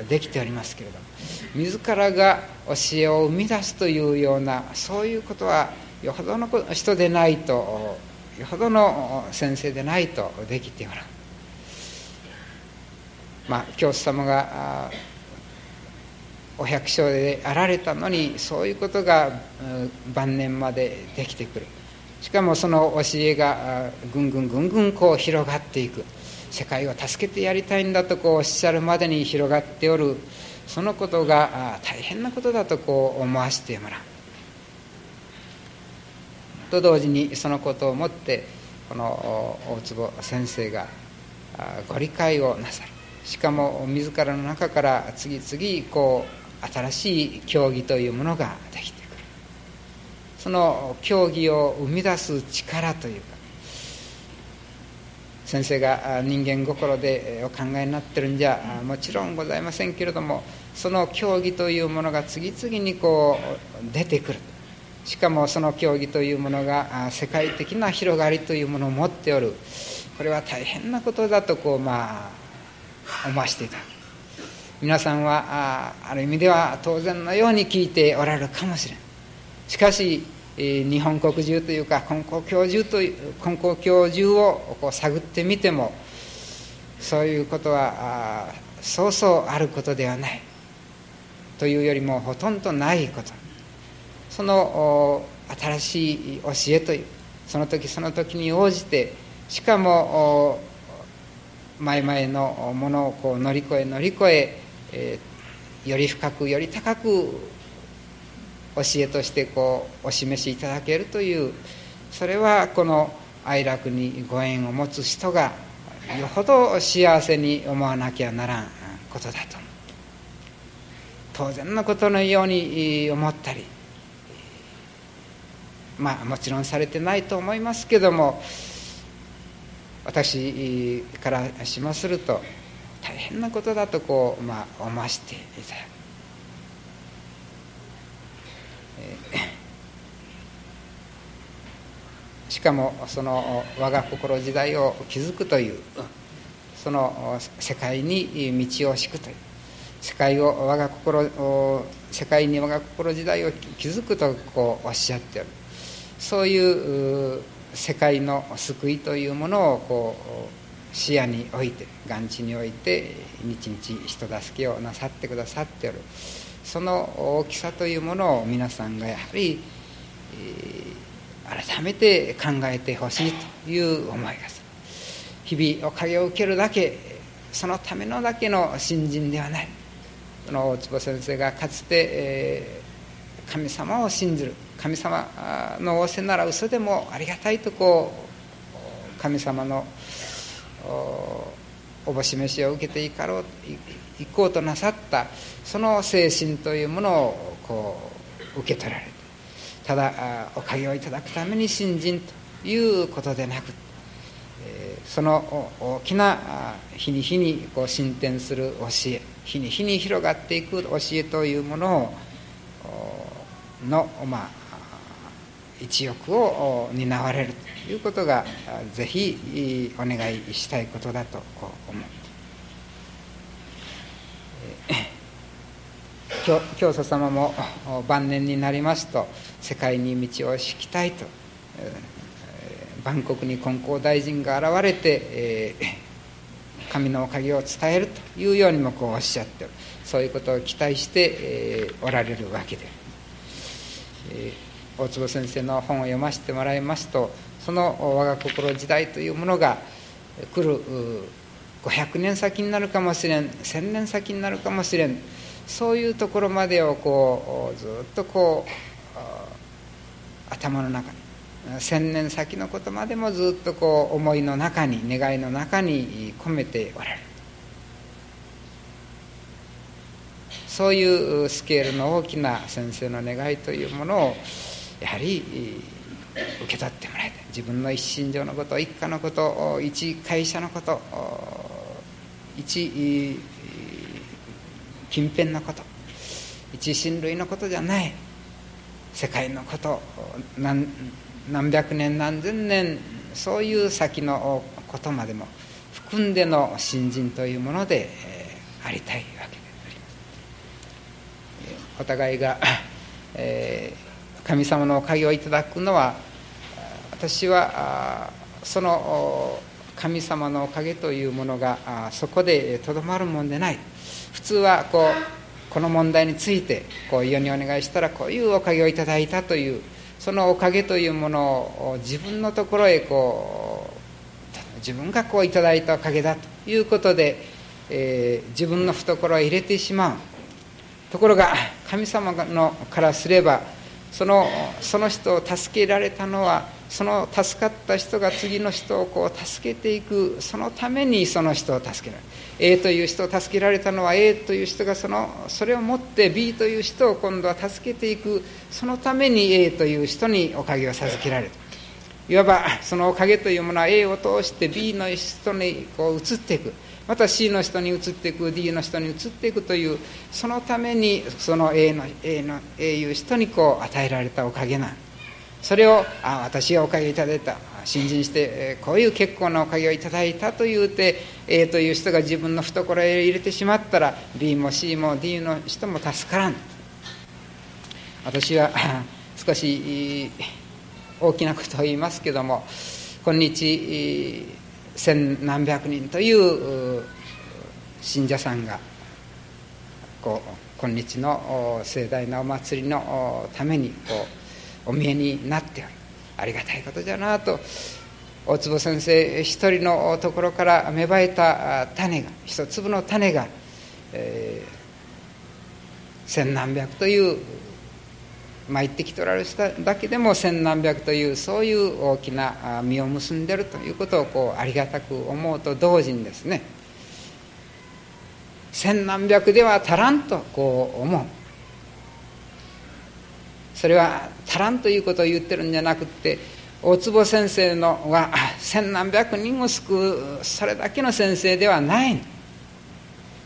S2: できておりますけれども。自らが教えを生み出すというようなそういうことはよほどの人でないとよほどの先生でないとできておらんまあ教師様がお百姓であられたのにそういうことが晩年までできてくる。しかもその教えがぐんぐんぐんぐんこう広がっていく。世界を助けてやりたいんだとこうおっしゃるまでに広がっておるそのことが大変なことだとこう思わせてもらう。と同時にそのことをもってこの大坪先生がご理解をなさる。しかも自らの中から次々こう新しい教義というものができてくる。その教義を生み出す力というか先生が人間心でお考えになってるんじゃもちろんございませんけれどもその教義というものが次々にこう出てくる。しかもその教義というものが世界的な広がりというものを持っておる。これは大変なことだとこうまあ思わしていた。皆さんはある意味では当然のように聞いておられるかもしれん。しかし日本国中というか根高教授という根高教授をこう探ってみてもそういうことはそうそうあることではない。というよりもほとんどないこと。その新しい教えというその時その時に応じてしかも前々のものをこう乗り越え乗り越ええー、より深くより高く教えとしてこうお示しいただけるというそれはこの愛楽にご縁を持つ人がよほど幸せに思わなきゃならんことだと。当然のことのように思ったりまあもちろんされてないと思いますけども私からしますると大変なことだとこう、まあ、思わせていただく。しかもその我が心時代を築くというその世界に道を敷くという世界を我が心世界に我が心時代を築くとこうおっしゃっておる。そういう世界の救いというものをこう視野に置いて眼地に置いて日々人助けをなさってくださっておる。その大きさというものを皆さんがやはり、え、改めて考えてほしいという思いがする。日々おかげを受けるだけそのためのだけの新人ではない。の大坪先生がかつて、えー、神様を信じる。神様の仰せなら嘘でもありがたいとこう神様のおぼし飯を受けていかろう行こうとなさったその精神というものをこう受け取られてただおかげをいただくために信心ということでなくその大きな日に日にこう進展する教え日に日に広がっていく教えというものをの、まあ、一翼を担われるということがぜひお願いしたいことだと思う。教祖様も晩年になりますと世界に道を敷きたいと万国に金光大臣が現れて、え神のおかげを伝えるというようにもこうおっしゃってる。そういうことを期待して、えおられるわけで、え大坪先生の本を読ませてもらいますとその我が心時代というものが来る500年先になるかもしれん1000年先になるかもしれんそういうところまでをこうずっとこう頭の中に千年先のことまでもずっとこう思いの中に願いの中に込めておられる。そういうスケールの大きな先生の願いというものをやはり受け取ってもらいたい。自分の一身上のこと一家のこと一会社のこと一近辺のこと一親類のことじゃない。世界のこと何何百年何千年そういう先のことまでも含んでの新人というもので、えー、ありたいわけであります。お互いが、えー、神様のおかげをいただくのは私はその神様のおかげというものがそこでとどまるもんでない。普通はこうこの問題についてこう世にお願いしたらこういうおかげをいただいたというそのおかげというものを自分のところへこう自分がこういただいたおかげだということで、えー、自分の懐を入れてしまう。ところが神様のからすればそのその人を助けられたのはその助かった人が次の人をこう助けていくそのためにその人を助けられる。A という人を助けられたのは A という人がそのそれを持って B という人を今度は助けていく。そのために A という人におかげを授けられる。いわばそのおかげというものは A を通して B の人にこう移っていく。また C の人に移っていく。D の人に移っていくというそのためにその A の A の A いう人にこう与えられたおかげなんそれをあ私がおかげいただいた。新人してこういう結構なおかげをいただいたと言うて A という人が自分の懐へ入れてしまったら B も C も D の人も助からん。私は 少し大きなことを言いますけども今日千何百人という信者さんがこう今日の盛大なお祭りのためにこうお見えになっておるありがたいことじゃなと大坪先生一人のところから芽生えた種が一粒の種が、えー、千何百という参ってきておられただけでも千何百というそういう大きな実を結んでるということをこうありがたく思うと同時にです。ね千何百では足らんとこう思うそれは足らんということを言ってるんじゃなくって大坪先生のは千何百人を救うそれだけの先生ではない。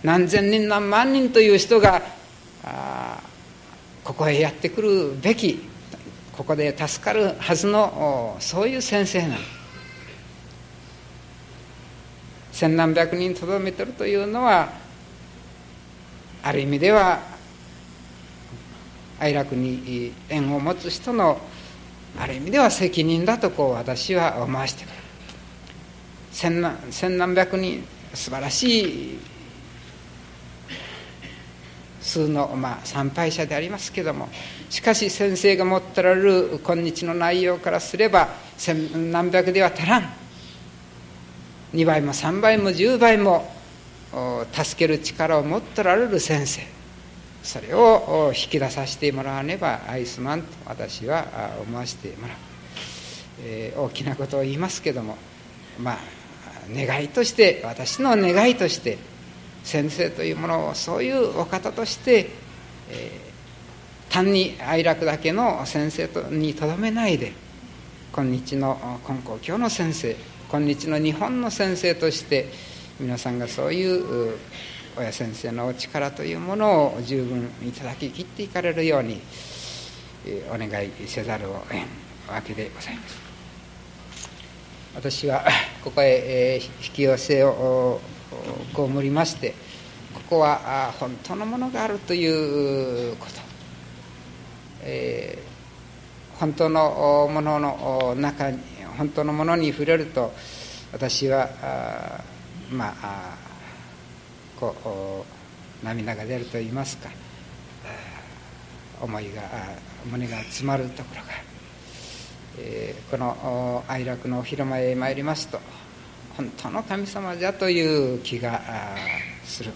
S2: 何千人何万人という人がここへやってくるべきここで助かるはずのそういう先生なの。千何百人とどめてるというのはある意味では愛楽に縁を持つ人のある意味では責任だとこう私は思わせてくる。千何千何百人素晴らしい数の、まあ、参拝者でありますけども。しかし先生が持ってられる今日の内容からすれば千何百では足らん。2倍も3倍も10倍も助ける力を持ってられる先生。それを引き出させてもらわねばアイスマンと私は思わせてもらう、えー、大きなことを言いますけどもまあ願いとして私の願いとして先生というものをそういうお方として、えー、単に愛楽だけの先生とにとどめないで今日の金光教の先生今日の日本の先生として皆さんがそういう親先生のお力というものを十分いただききっていかれるようにお願いせざるをえんわけでございます。私はここへ引き寄せを被りましてここは本当のものがあるということ、えー、本当のものの中に本当のものに触れると私はまあこう涙が出ると言いますか思いが胸が詰まるところがえー、この哀楽の広間へ参りますと本当の神様じゃという気がする、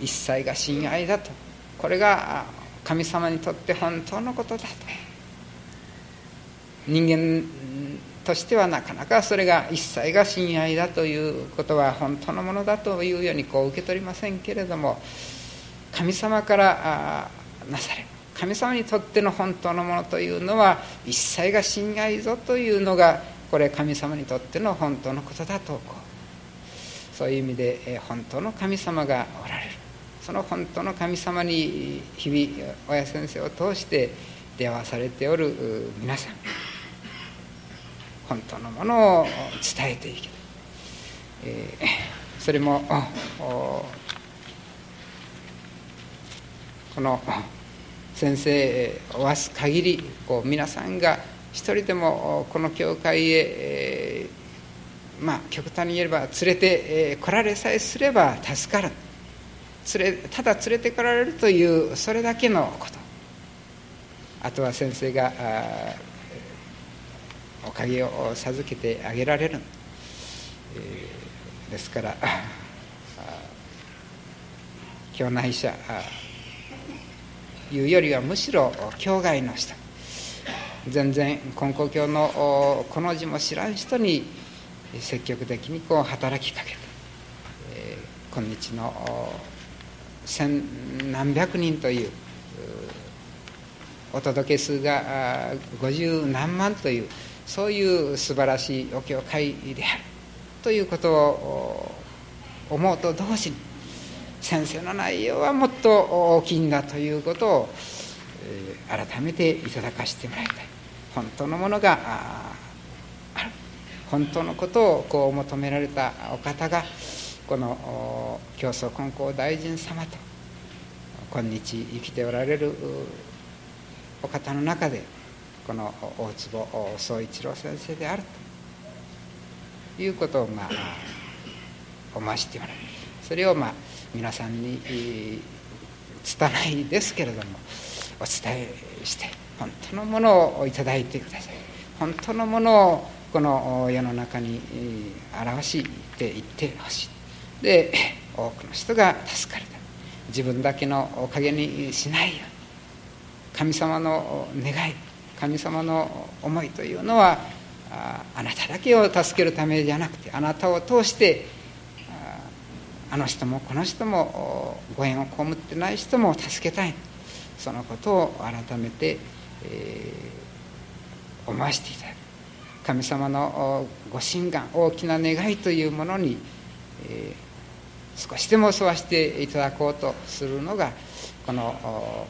S2: 一切が親愛だとこれが神様にとって本当のことだと。人間としてはなかなかそれが一切が親愛だということは本当のものだというようにこう受け取りませんけれども神様からなされる神様にとっての本当のものというのは一切が侵害ぞというのがこれ神様にとっての本当のことだとこうそういう意味で本当の神様がおられる。その本当の神様に日々親先生を通して出会わされておる皆さん。本当のものを伝えていける、えー、それもこの先生をわす限りこう皆さんが一人でもこの教会へ、えー、まあ極端に言えば連れて、えー、来られさえすれば助かる。連れただ連れてこられるというそれだけのこと。あとは先生がおかげを授けてあげられる、えー、ですから教内者いうよりはむしろ境外の人。全然根古教のこの字も知らん人に積極的にこう働きかけて、えー、今日の千何百人というお届け数が五十何万というそういう素晴らしいお教会であるということを思うと同時に先生の内容はもっと大きいんだということを、改めていただかせてもらいたい。本当のものがある本当のことをこう求められたお方がこの教祖金光大臣様と今日生きておられるお方の中でこの大坪宗一郎先生であるということをまあ思わせてもらうそれをまあ皆さんに拙いですけれどもお伝えして本当のものをいただいてください。本当のものをこの世の中に表していってほしいで多くの人が助かる自分だけのおかげにしないように。神様の願い。神様の思いというのはあなただけを助けるためじゃなくてあなたを通してあの人もこの人もご縁を被ってない人も助けたい。そのことを改めて、えー、思わせていただく。神様のご神願大きな願いというものに、えー、少しでも沿わせていただこうとするのがこの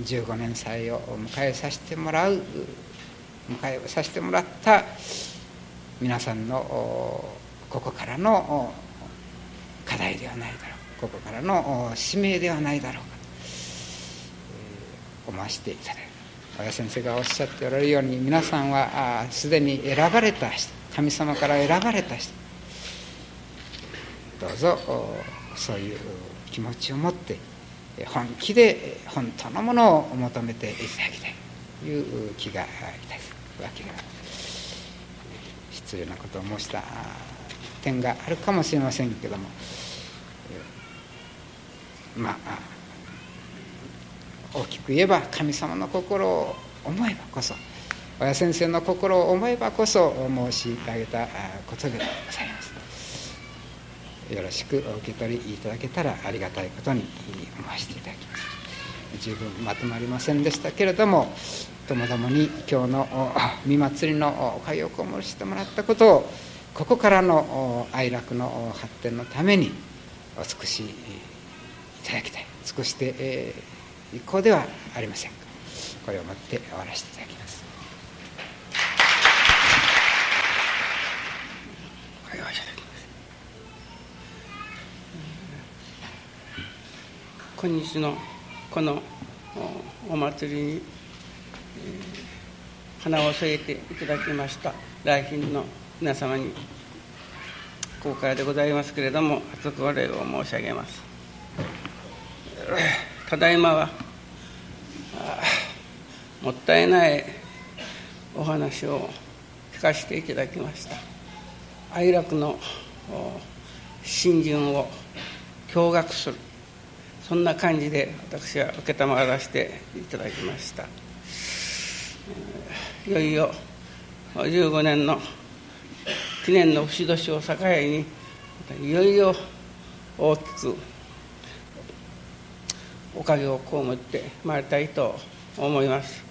S2: 15年祭を迎えさせてもらう迎えさせてもらった皆さんのここからの課題ではないだろうここからの使命ではないだろうか。と思わせていただく親先生がおっしゃっておられるように皆さんはすでに選ばれた人神様から選ばれた人。どうぞそういう気持ちを持って本気で本当のものを求めていただきたいという気がいたす。わけが失礼なことを申した点があるかもしれませんけども。まあ大きく言えば神様の心を思えばこそ親先生の心を思えばこそ申し上げたことでございます。よろしくお受け取りいただけたらありがたいことに思わせていただきます。十分まとまりませんでしたけれどもともどもに今日の見祭りのお会をこもしてもらったことをここからの哀楽の発展のためにお尽くしいただきたい。尽くしてい、こうではありませんか。これをもって終わらせていただきます。
S3: 今日のこのお祭りに花を添えていただきました。来賓の皆様にここからでございますけれども初御礼を申し上げます。ただいまはもったいないお話を聞かせていただきました。哀楽の新人を驚愕する。そんな感じで私は承らせていただきました。いよいよ15年の記念の節年を境にいよいよ大きくおかげを被ってまいりたいと思います。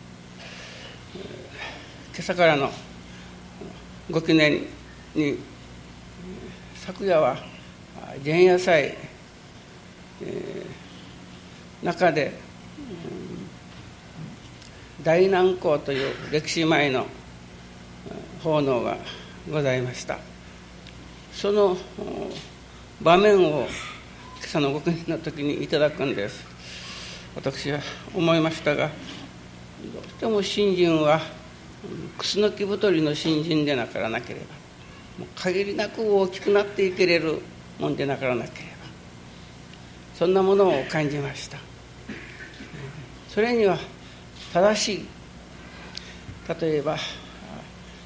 S3: 今朝からのご記念に昨夜は前夜祭、えー、中で、大南港という歴史前の奉納がございました。その場面を今朝のご記念の時にいただくんです。私は思いましたがどうしても新人は楠木太りの新人でなからなければ限りなく大きくなっていけれるもんでなからなければそんなものを感じました。それには正しい。例えば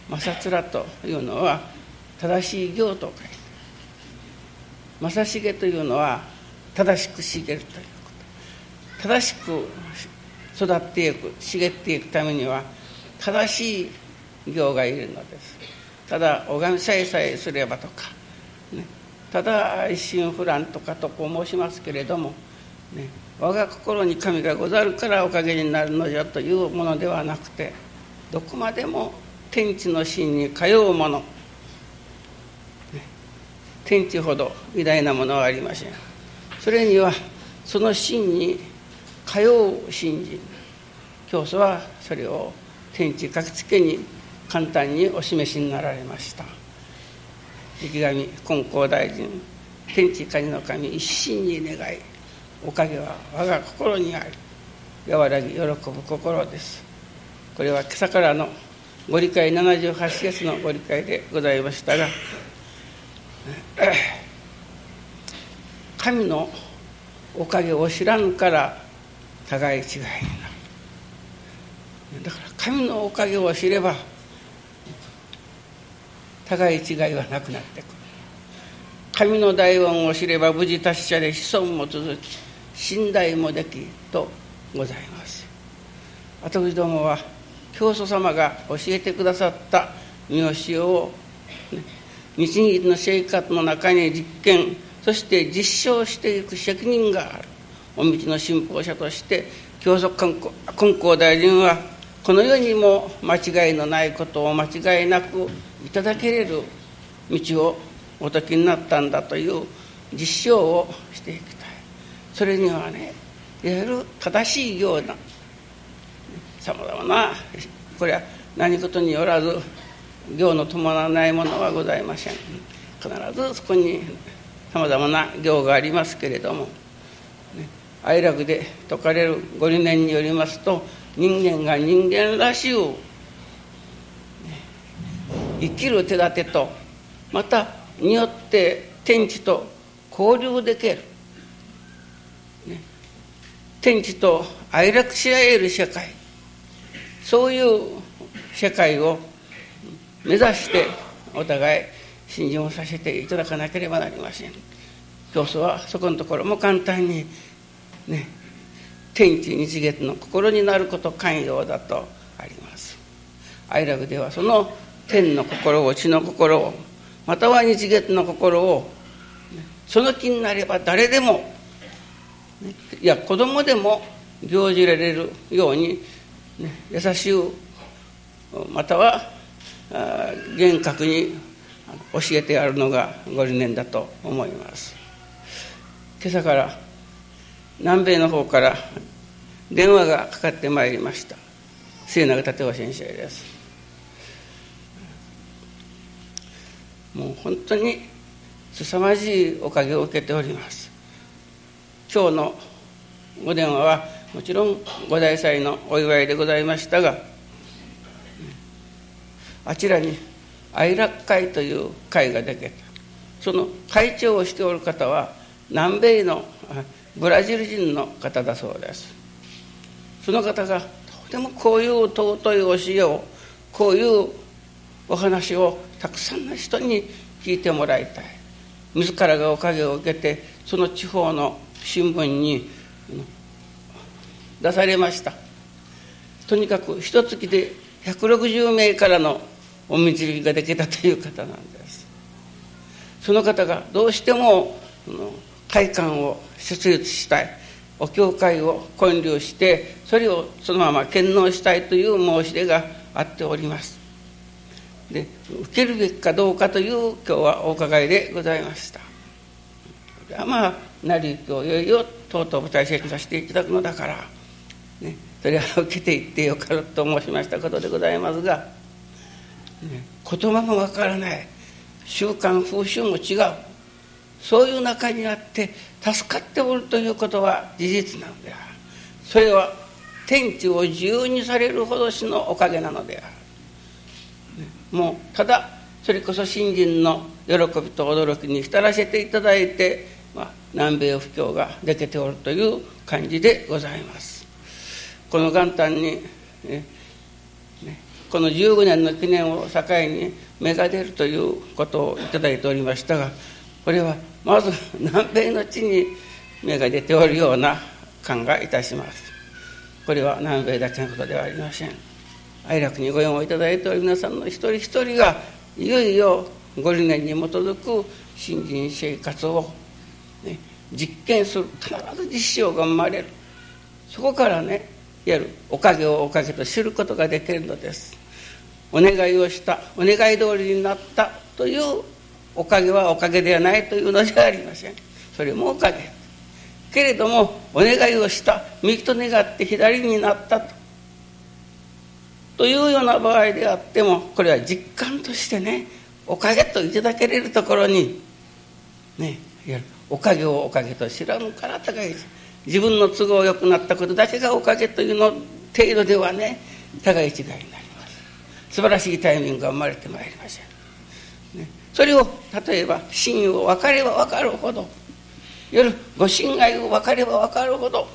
S3: 正面というのは正しい行と書いて正成というのは正しく茂るということ。正しく育っていく茂っていくためには正しい行がいるのです。ただ拝みさえさえすればとか、ね、ただ一心不乱とかとこう申しますけれども、ね、我が心に神がござるからおかげになるのじゃというものではなくてどこまでも天地の真に通うもの、天地ほど偉大なものはありません。それにはその真に通う信心教祖はそれを天地書きつけに簡単にお示しになられました。池上金光大臣天地神の神一心に願いおかげは我が心にあり和らぎ喜ぶ心です。これは今朝からのご理解78節のご理解でございましたが神のおかげを知らんから互い違いになる。だから神のおかげを知れば互い違いはなくなってくる。神の大恩を知れば無事達者で子孫も続き信頼もできとございます。私どもは教祖様が教えてくださった見教を、ね、日々の生活の中に実験そして実証していく責任がある。お道の信奉者として教祖根光大臣はこの世にも間違いのないことを間違いなくいただけれる道をお説きになったんだという実証をしていきそれにはねいわゆる正しいようなさまざまなこれは何事によらず行の伴わないものはございません。必ずそこにさまざまな行がありますけれども、ね、哀楽で説かれるご理念によりますと人間が人間らしゅう生きる手立てとまたによって天地と交流できる、天地と愛楽し合える社会。そういう社会を目指してお互い信心をさせていただかなければなりません。教祖はそこのところも簡単にね天地日月の心になること寛容だとあります。愛楽ではその天の心を地の心をまたは日月の心をその気になれば誰でもいや子供でも行じられるように、ね、優しゅうまたは厳格に教えてやるのがご理念だと思います。今朝から南米の方から電話がかかってまいりました。末永立夫先生です。もう本当に凄まじいおかげを受けております。今日のご電話はもちろん五大祭のお祝いでございましたがあちらに愛楽会という会ができたその会長をしておる方は南米のブラジル人の方だそうです。その方がとてもこういう尊い教えをこういうお話をたくさんの人に聞いてもらいたい。自らがおかげを受けてその地方の新聞に出されました。とにかく一月で160名からのお導きができたという方なんです。その方がどうしても会館を設立したい。お教会を建立してそれをそのまま献納したいという申し出があっております。で受けるべきかどうかという今日はお伺いでございました。まあ成り行きをいよいよとうとう舞台設置させていただくのだから、ね、それは受けていってよかろうと申しましたことでございますが、ね、言葉もわからない。習慣風習も違う。そういう中にあって助かっておるということは事実なのである。それは天地を自由にされるほどしのおかげなのである。もうただそれこそ新人の喜びと驚きに浸らせていただいて、南米布教ができておるという感じでございます。この元旦に、ね、この15年の記念を境に芽が出るということをいただいておりましたがこれはまず南米の地に芽が出ておるような感がいたします。これは南米だけのことではありません。愛楽にご用をいただいておる皆さんの一人一人がいよいよご理念に基づく新人生活を、ね、実験する。必ず実証が生まれる。そこからねいわゆる。おかげをおかげと知ることができるのです。お願いをした。お願い通りになった。というおかげはおかげではないというのじゃありません。それもおかげ。けれどもお願いをした。右と願って左になったと。というような場合であってもこれは実感としてねおかげといただけれるところにねいわゆる。おかげをおかげと知らぬから高い自分の都合よくなったことだけがおかげというの程度ではね互い違いになります。素晴らしいタイミングが生まれてまいりません、それを例えば真意を分かれば分かるほど夜ご信愛を分かれば分かるほど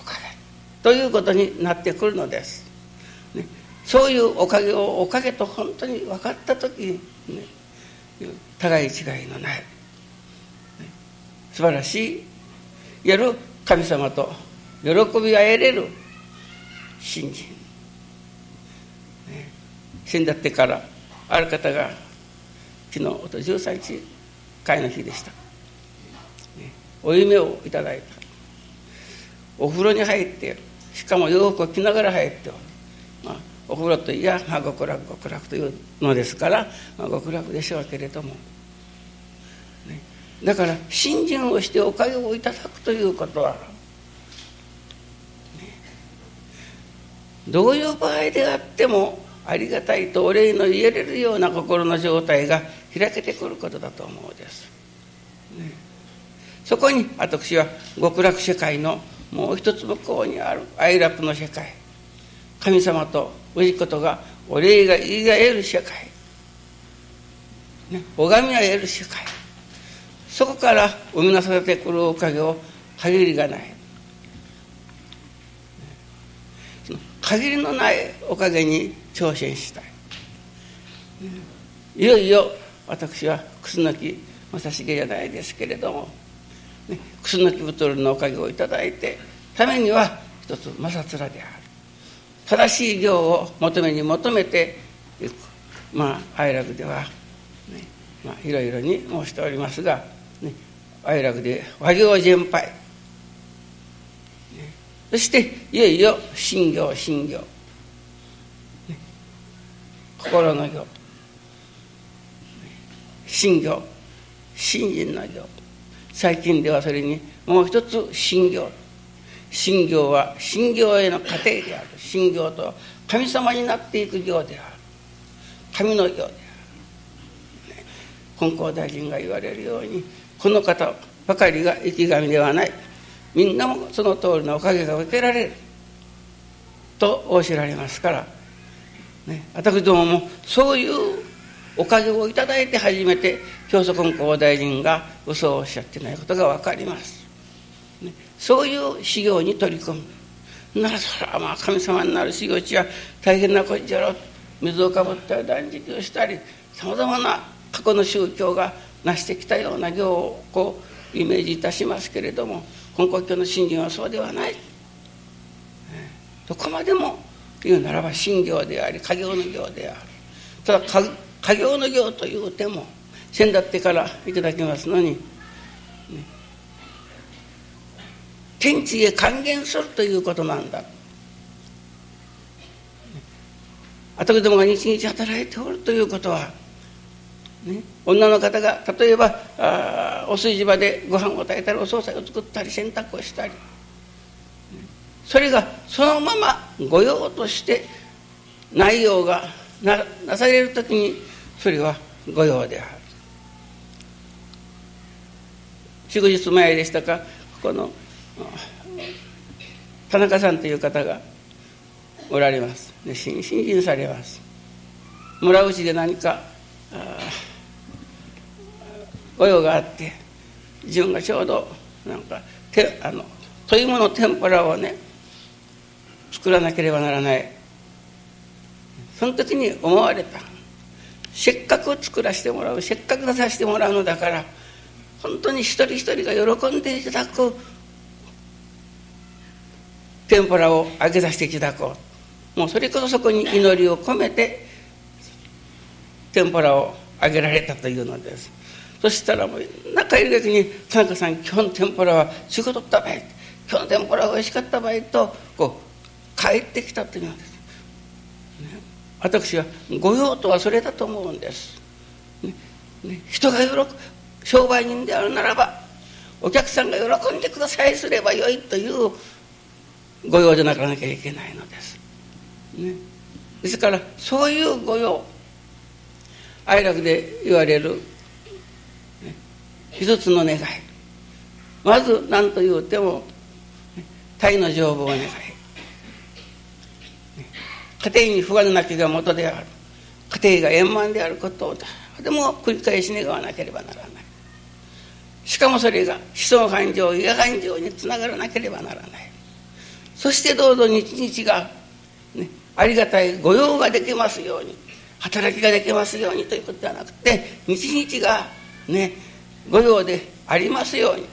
S3: おかげということになってくるのです。そういうおかげをおかげと本当に分かった時に、ね、互い違いのない、素晴らしい。やる神様と喜びが得れる。信心、死んだってからある方が昨日と13日会の日でした、お夢をいただいた。お風呂に入ってしかも洋服を着ながら入っておる、まあお風呂といや、まあ、極楽極楽というのですから、まあ、極楽でしょうけれども、だから信心をしておかげをいただくということは、どういう場合であってもありがたいとお礼の言えれるような心の状態が開けてくることだと思うです。ね、そこに私は極楽世界のもう一つ向こうにある哀楽の世界神様と氏子とがお礼が言いが得る社会、ね、拝みが得る社会そこから生み出されてくるおかげを限りがない。限りのないおかげに挑戦したい。いよいよ私は楠木正成じゃないですけれども、楠木太のおかげをいただいてためには一つ摩擦らである。正しい行を求めに求めていくまあ哀楽では、ねまあ、いろいろに申しておりますが、哀楽で和行全廃、そしていよいよ信行信行、心の行信行信心の行最近ではそれにもう一つ信行信行は信行への過程である。信行と神様になっていく行である。神の行である、金光大臣が言われるようにこの方ばかりが生き神ではない。みんなもその通りのおかげが受けられる。とおっしゃられますから、ね、私どももそういうおかげをいただいて初めて教祖金光大臣が嘘をおっしゃってないことが分かります。ね。そういう修行に取り組む。ならそれはまあ神様になる修行地は大変なことじゃろ。水をかぶったり断食をしたりさまざまな過去の宗教が成してきたような行をこうイメージいたしますけれども根国教の信心はそうではない。どこまでも言うならば信行であり家業の行である。ただ家業の行というても先だってからいただきますのに、天地へ還元するということなんだ。あたくどもが日々働いておるということは、女の方が例えばあお炊事場でご飯を炊いたりお惣菜を作ったり洗濯をしたり。それがそのまま御用として内容がななされる時にそれは御用である。祝日前でしたか？ここの田中さんという方がおられます。で新人されます。村内で何かあ御用があって自分がちょうどなんかてあの鶏もの天ぷらをね作らなければならない。その時に思われた。せっかく作らせてもらうせっかく出させてもらうのだから本当に一人一人が喜んでいただく天ぷらを揚げさせていただこう。もうそれこそそこに祈りを込めて天ぷらを揚げられたというのです。そしたらもう中入る時に「田中さん今日の天ぷらは仕事ったばい」今日の天ぷらがおいしかった場合とこう帰ってきたというのです、ね、私は御用とはそれだと思うんです、ね。ね、人が喜ぶ商売人であるならばお客さんが喜んでくださいすればよいという御用でなかなきゃいけないのです、ね、ですからそういう御用哀楽で言われる、一つの願い。まず何と言うても鯛の丈夫を願い。家庭に不安なきが元である。家庭が円満であることを。でも繰り返し願わなければならない。しかもそれが思想感情意感情につながらなければならない。そしてどうぞ日々が、ね、ありがたい御用ができますように働きができますようにということではなくて日々がね御用でありますように。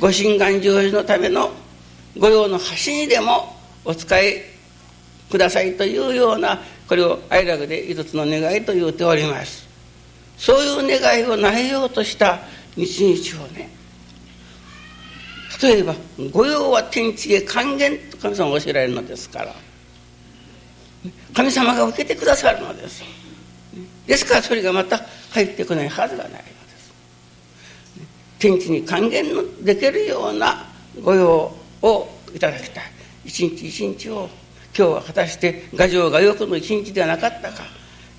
S3: ご神願成就のための御用の端にでもお使いくださいというようなこれを愛楽で一つの願いと言うております。そういう願いをなえようとした日々をね。例えば「御用は天地へ還元」と神様が教えられるのですから。神様が受けてくださるのです。ですからそれがまた入ってこないはずがない。天地に還元できるような御用をいただきたい。一日一日を今日は果たして牙城がよくの一日ではなかったか。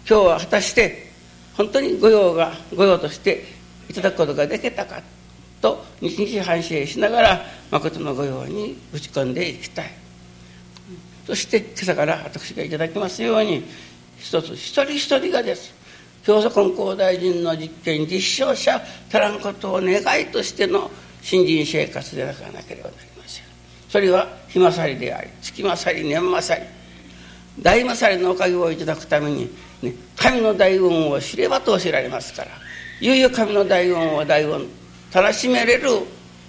S3: 今日は果たして本当に御用が御用としていただくことができたか。と日々反省しながら誠の御用に打ち込んでいきたい。そして今朝から私がいただきますように一つ一人一人がです。教祖根高大臣の実験実証者足らんことを願いとしての新人生活でなかなければなりません。それは日勝りであり月勝り年勝り。大勝りのおかげをいただくために、ね、神の大運を知ればと教えられますからいよいよ神の大運を大運楽しめれる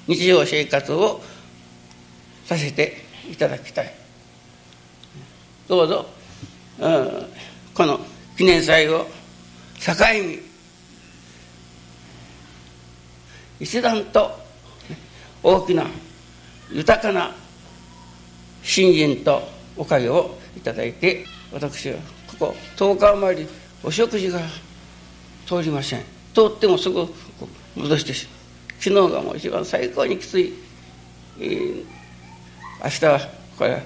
S3: 日常生活をさせていただきたい。どうぞ、うん、この記念祭を境に。一段と大きな豊かな信心とおかげをいただいて私はここ10日余りお食事が通りません。通ってもすぐ戻してしまう昨日がもう一番最高にきつい、えー、明日はこれ、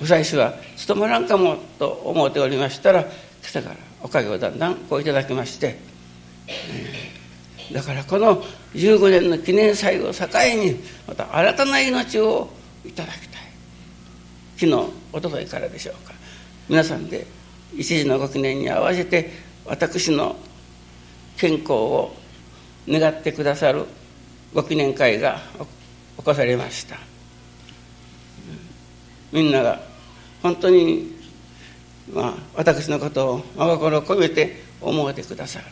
S3: うん、最初は務まらんかもと思っておりましたら今朝から。おかげをだんだんこういただきまして、えーだからこの15年の記念祭を境にまた新たな命をいただきたい。昨日おとといからでしょうか。皆さんで一時のご記念に合わせて私の健康を願ってくださるご記念会が起こされました。みんなが本当に、まあ、私のことを真心を込めて思ってくださる。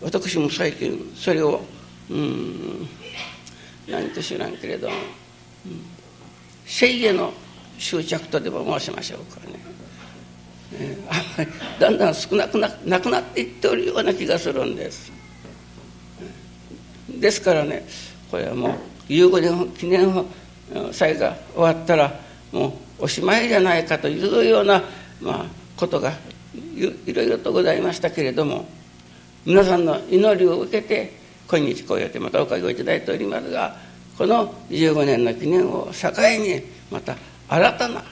S3: 私も最近それをうん何と知らんけれども、うん、聖への執着とでも申しましょうかね、えー、だんだん少なくななくなっていっておるような気がするんです。ですからねこれはもう15年記念を祭が終わったらもうおしまいじゃないかというような、まあ、ことがいろいろとございましたけれども皆さんの祈りを受けて今日こうやってまたおかげをいただいておりますがこの15年の記念を境にまた新たな、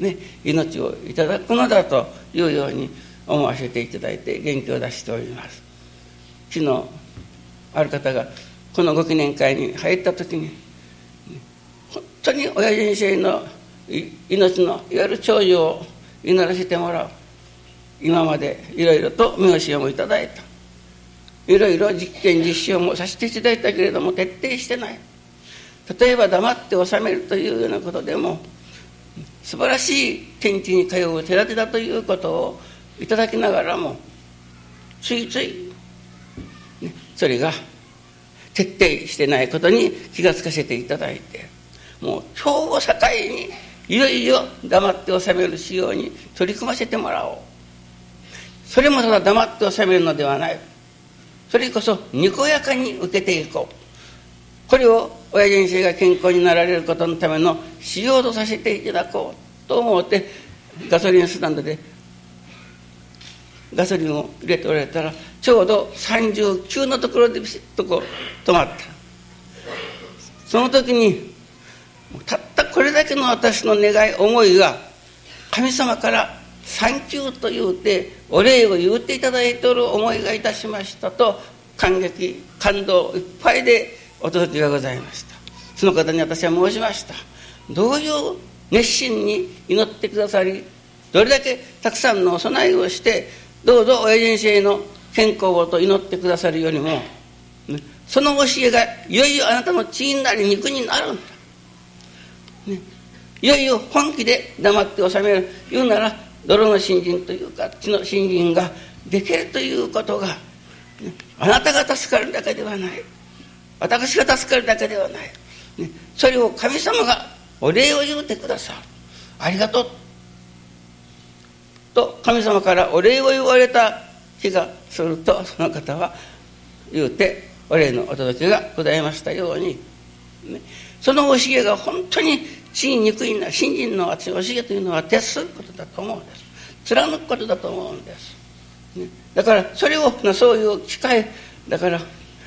S3: ね、命をいただくのだというように思わせていただいて元気を出しております。昨日ある方がこのご記念会に入った時に当に親人生の命のいわゆる長寿を祈らせてもらう今までいろいろと見教えもいただいたいろいろ実験実証もさせていただいたけれども徹底してない例えば黙って収めるというようなことでも素晴らしい天地に通う手立てだということをいただきながらもついつい、ね、それが徹底してないことに気がつかせていただいてもう今日を境にいよいよ黙って収める仕様に取り組ませてもらおう。それもただ黙って収めるのではない。それこそにこやかに受けていこう。これを親人生が健康になられることのための仕様とさせていただこうと思ってガソリンスタンドでガソリンを入れておられたらちょうど39のところでピシッとこう止まった。その時にたったこれだけの私の願い思いが神様から「サンキュー」と言うてお礼を言うていただいておる思いがいたしましたと感激感動いっぱいでお届けがございました。その方に私は申しました。どういう熱心に祈ってくださりどれだけたくさんのお供えをしてどうぞ親人生の健康をと祈ってくださるよりも、その教えがいよいよあなたの血になり肉になるんだ、いよいよ本気で黙って収める。言うなら泥の新人というか血の新人ができるということが、あなたが助かるだけではない。私が助かるだけではない、ね、それを神様がお礼を言うてくださる。ありがとうと神様からお礼を言われた日がするとその方は言うてお礼のお届けがございましたように、その教えが本当に地に憎いな信心の厚い教えというのは徹することだと思うんです。貫くことだと思うんです、ね、だからそれをそういう機会だから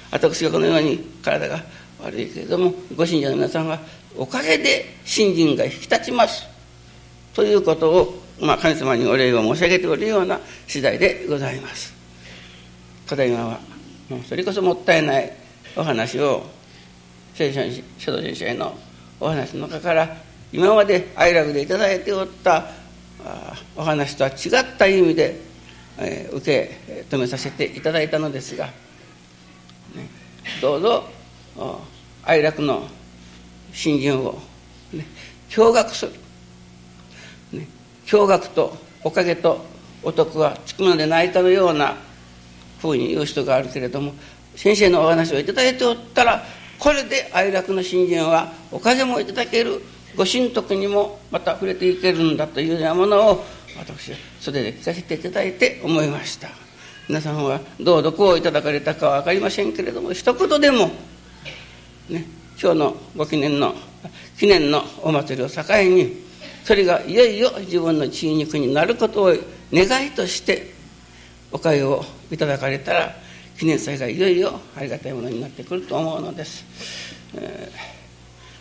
S3: 私がこのように体が悪いけれどもご信者の皆さんはおかげで信心が引き立ちますということを、まあ、神様にお礼を申し上げておるような次第でございます。ただいまはもうそれこそもったいないお話を聖書書道先生のお話の中から今まで愛楽でいただいておったお話とは違った意味で、えー、受け止めさせていただいたのですが、どうぞ愛楽の信心を、驚愕する、驚愕とおかげとお得はつくのでないかのようなふうに言う人があるけれども先生のお話をいただいておったらこれで愛楽の信心はおかげもいただけるご神徳にもまた触れていけるんだというようなものを私は袖で聞かせていただいて思いました。皆さんはどうどこをいただかれたかは分かりませんけれども一言でもね今日のご記念の記念のお祭りを境にそれがいよいよ自分の血肉になることを願いとしておかゆをいただかれたら記念祭がいよいよありがたいものになってくると思うのです、え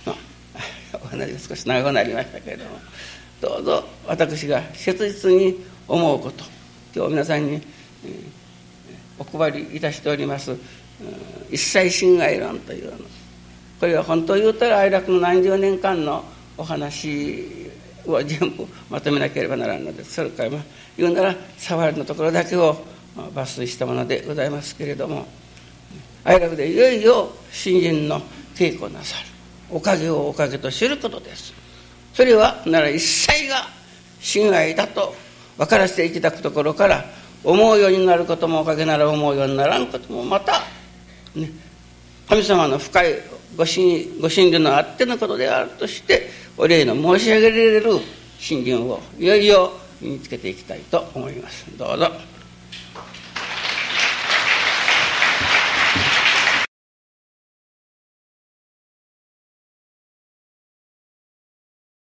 S3: ー、お話が少し長くなりましたけれどもどうぞ私が切実に思うこと今日皆さんに、えー、お配りいたしております、一切侵害論というのこれは本当言うたら哀楽の何十年間のお話を全部まとめなければならんのです。それから言うなら触りのところだけを抜粋したものでございますけれども愛楽でいよいよ新人の稽古なさる。おかげをおかげと知ることです。それはなら一切が親愛だと分からせていただくところから思うようになることもおかげなら思うようにならんこともまた、ね、神様の深いご信ご信慮のあってのことであるとしてお礼の申し上げられる信心をいよいよ身につけていきたいと思います。どうぞ。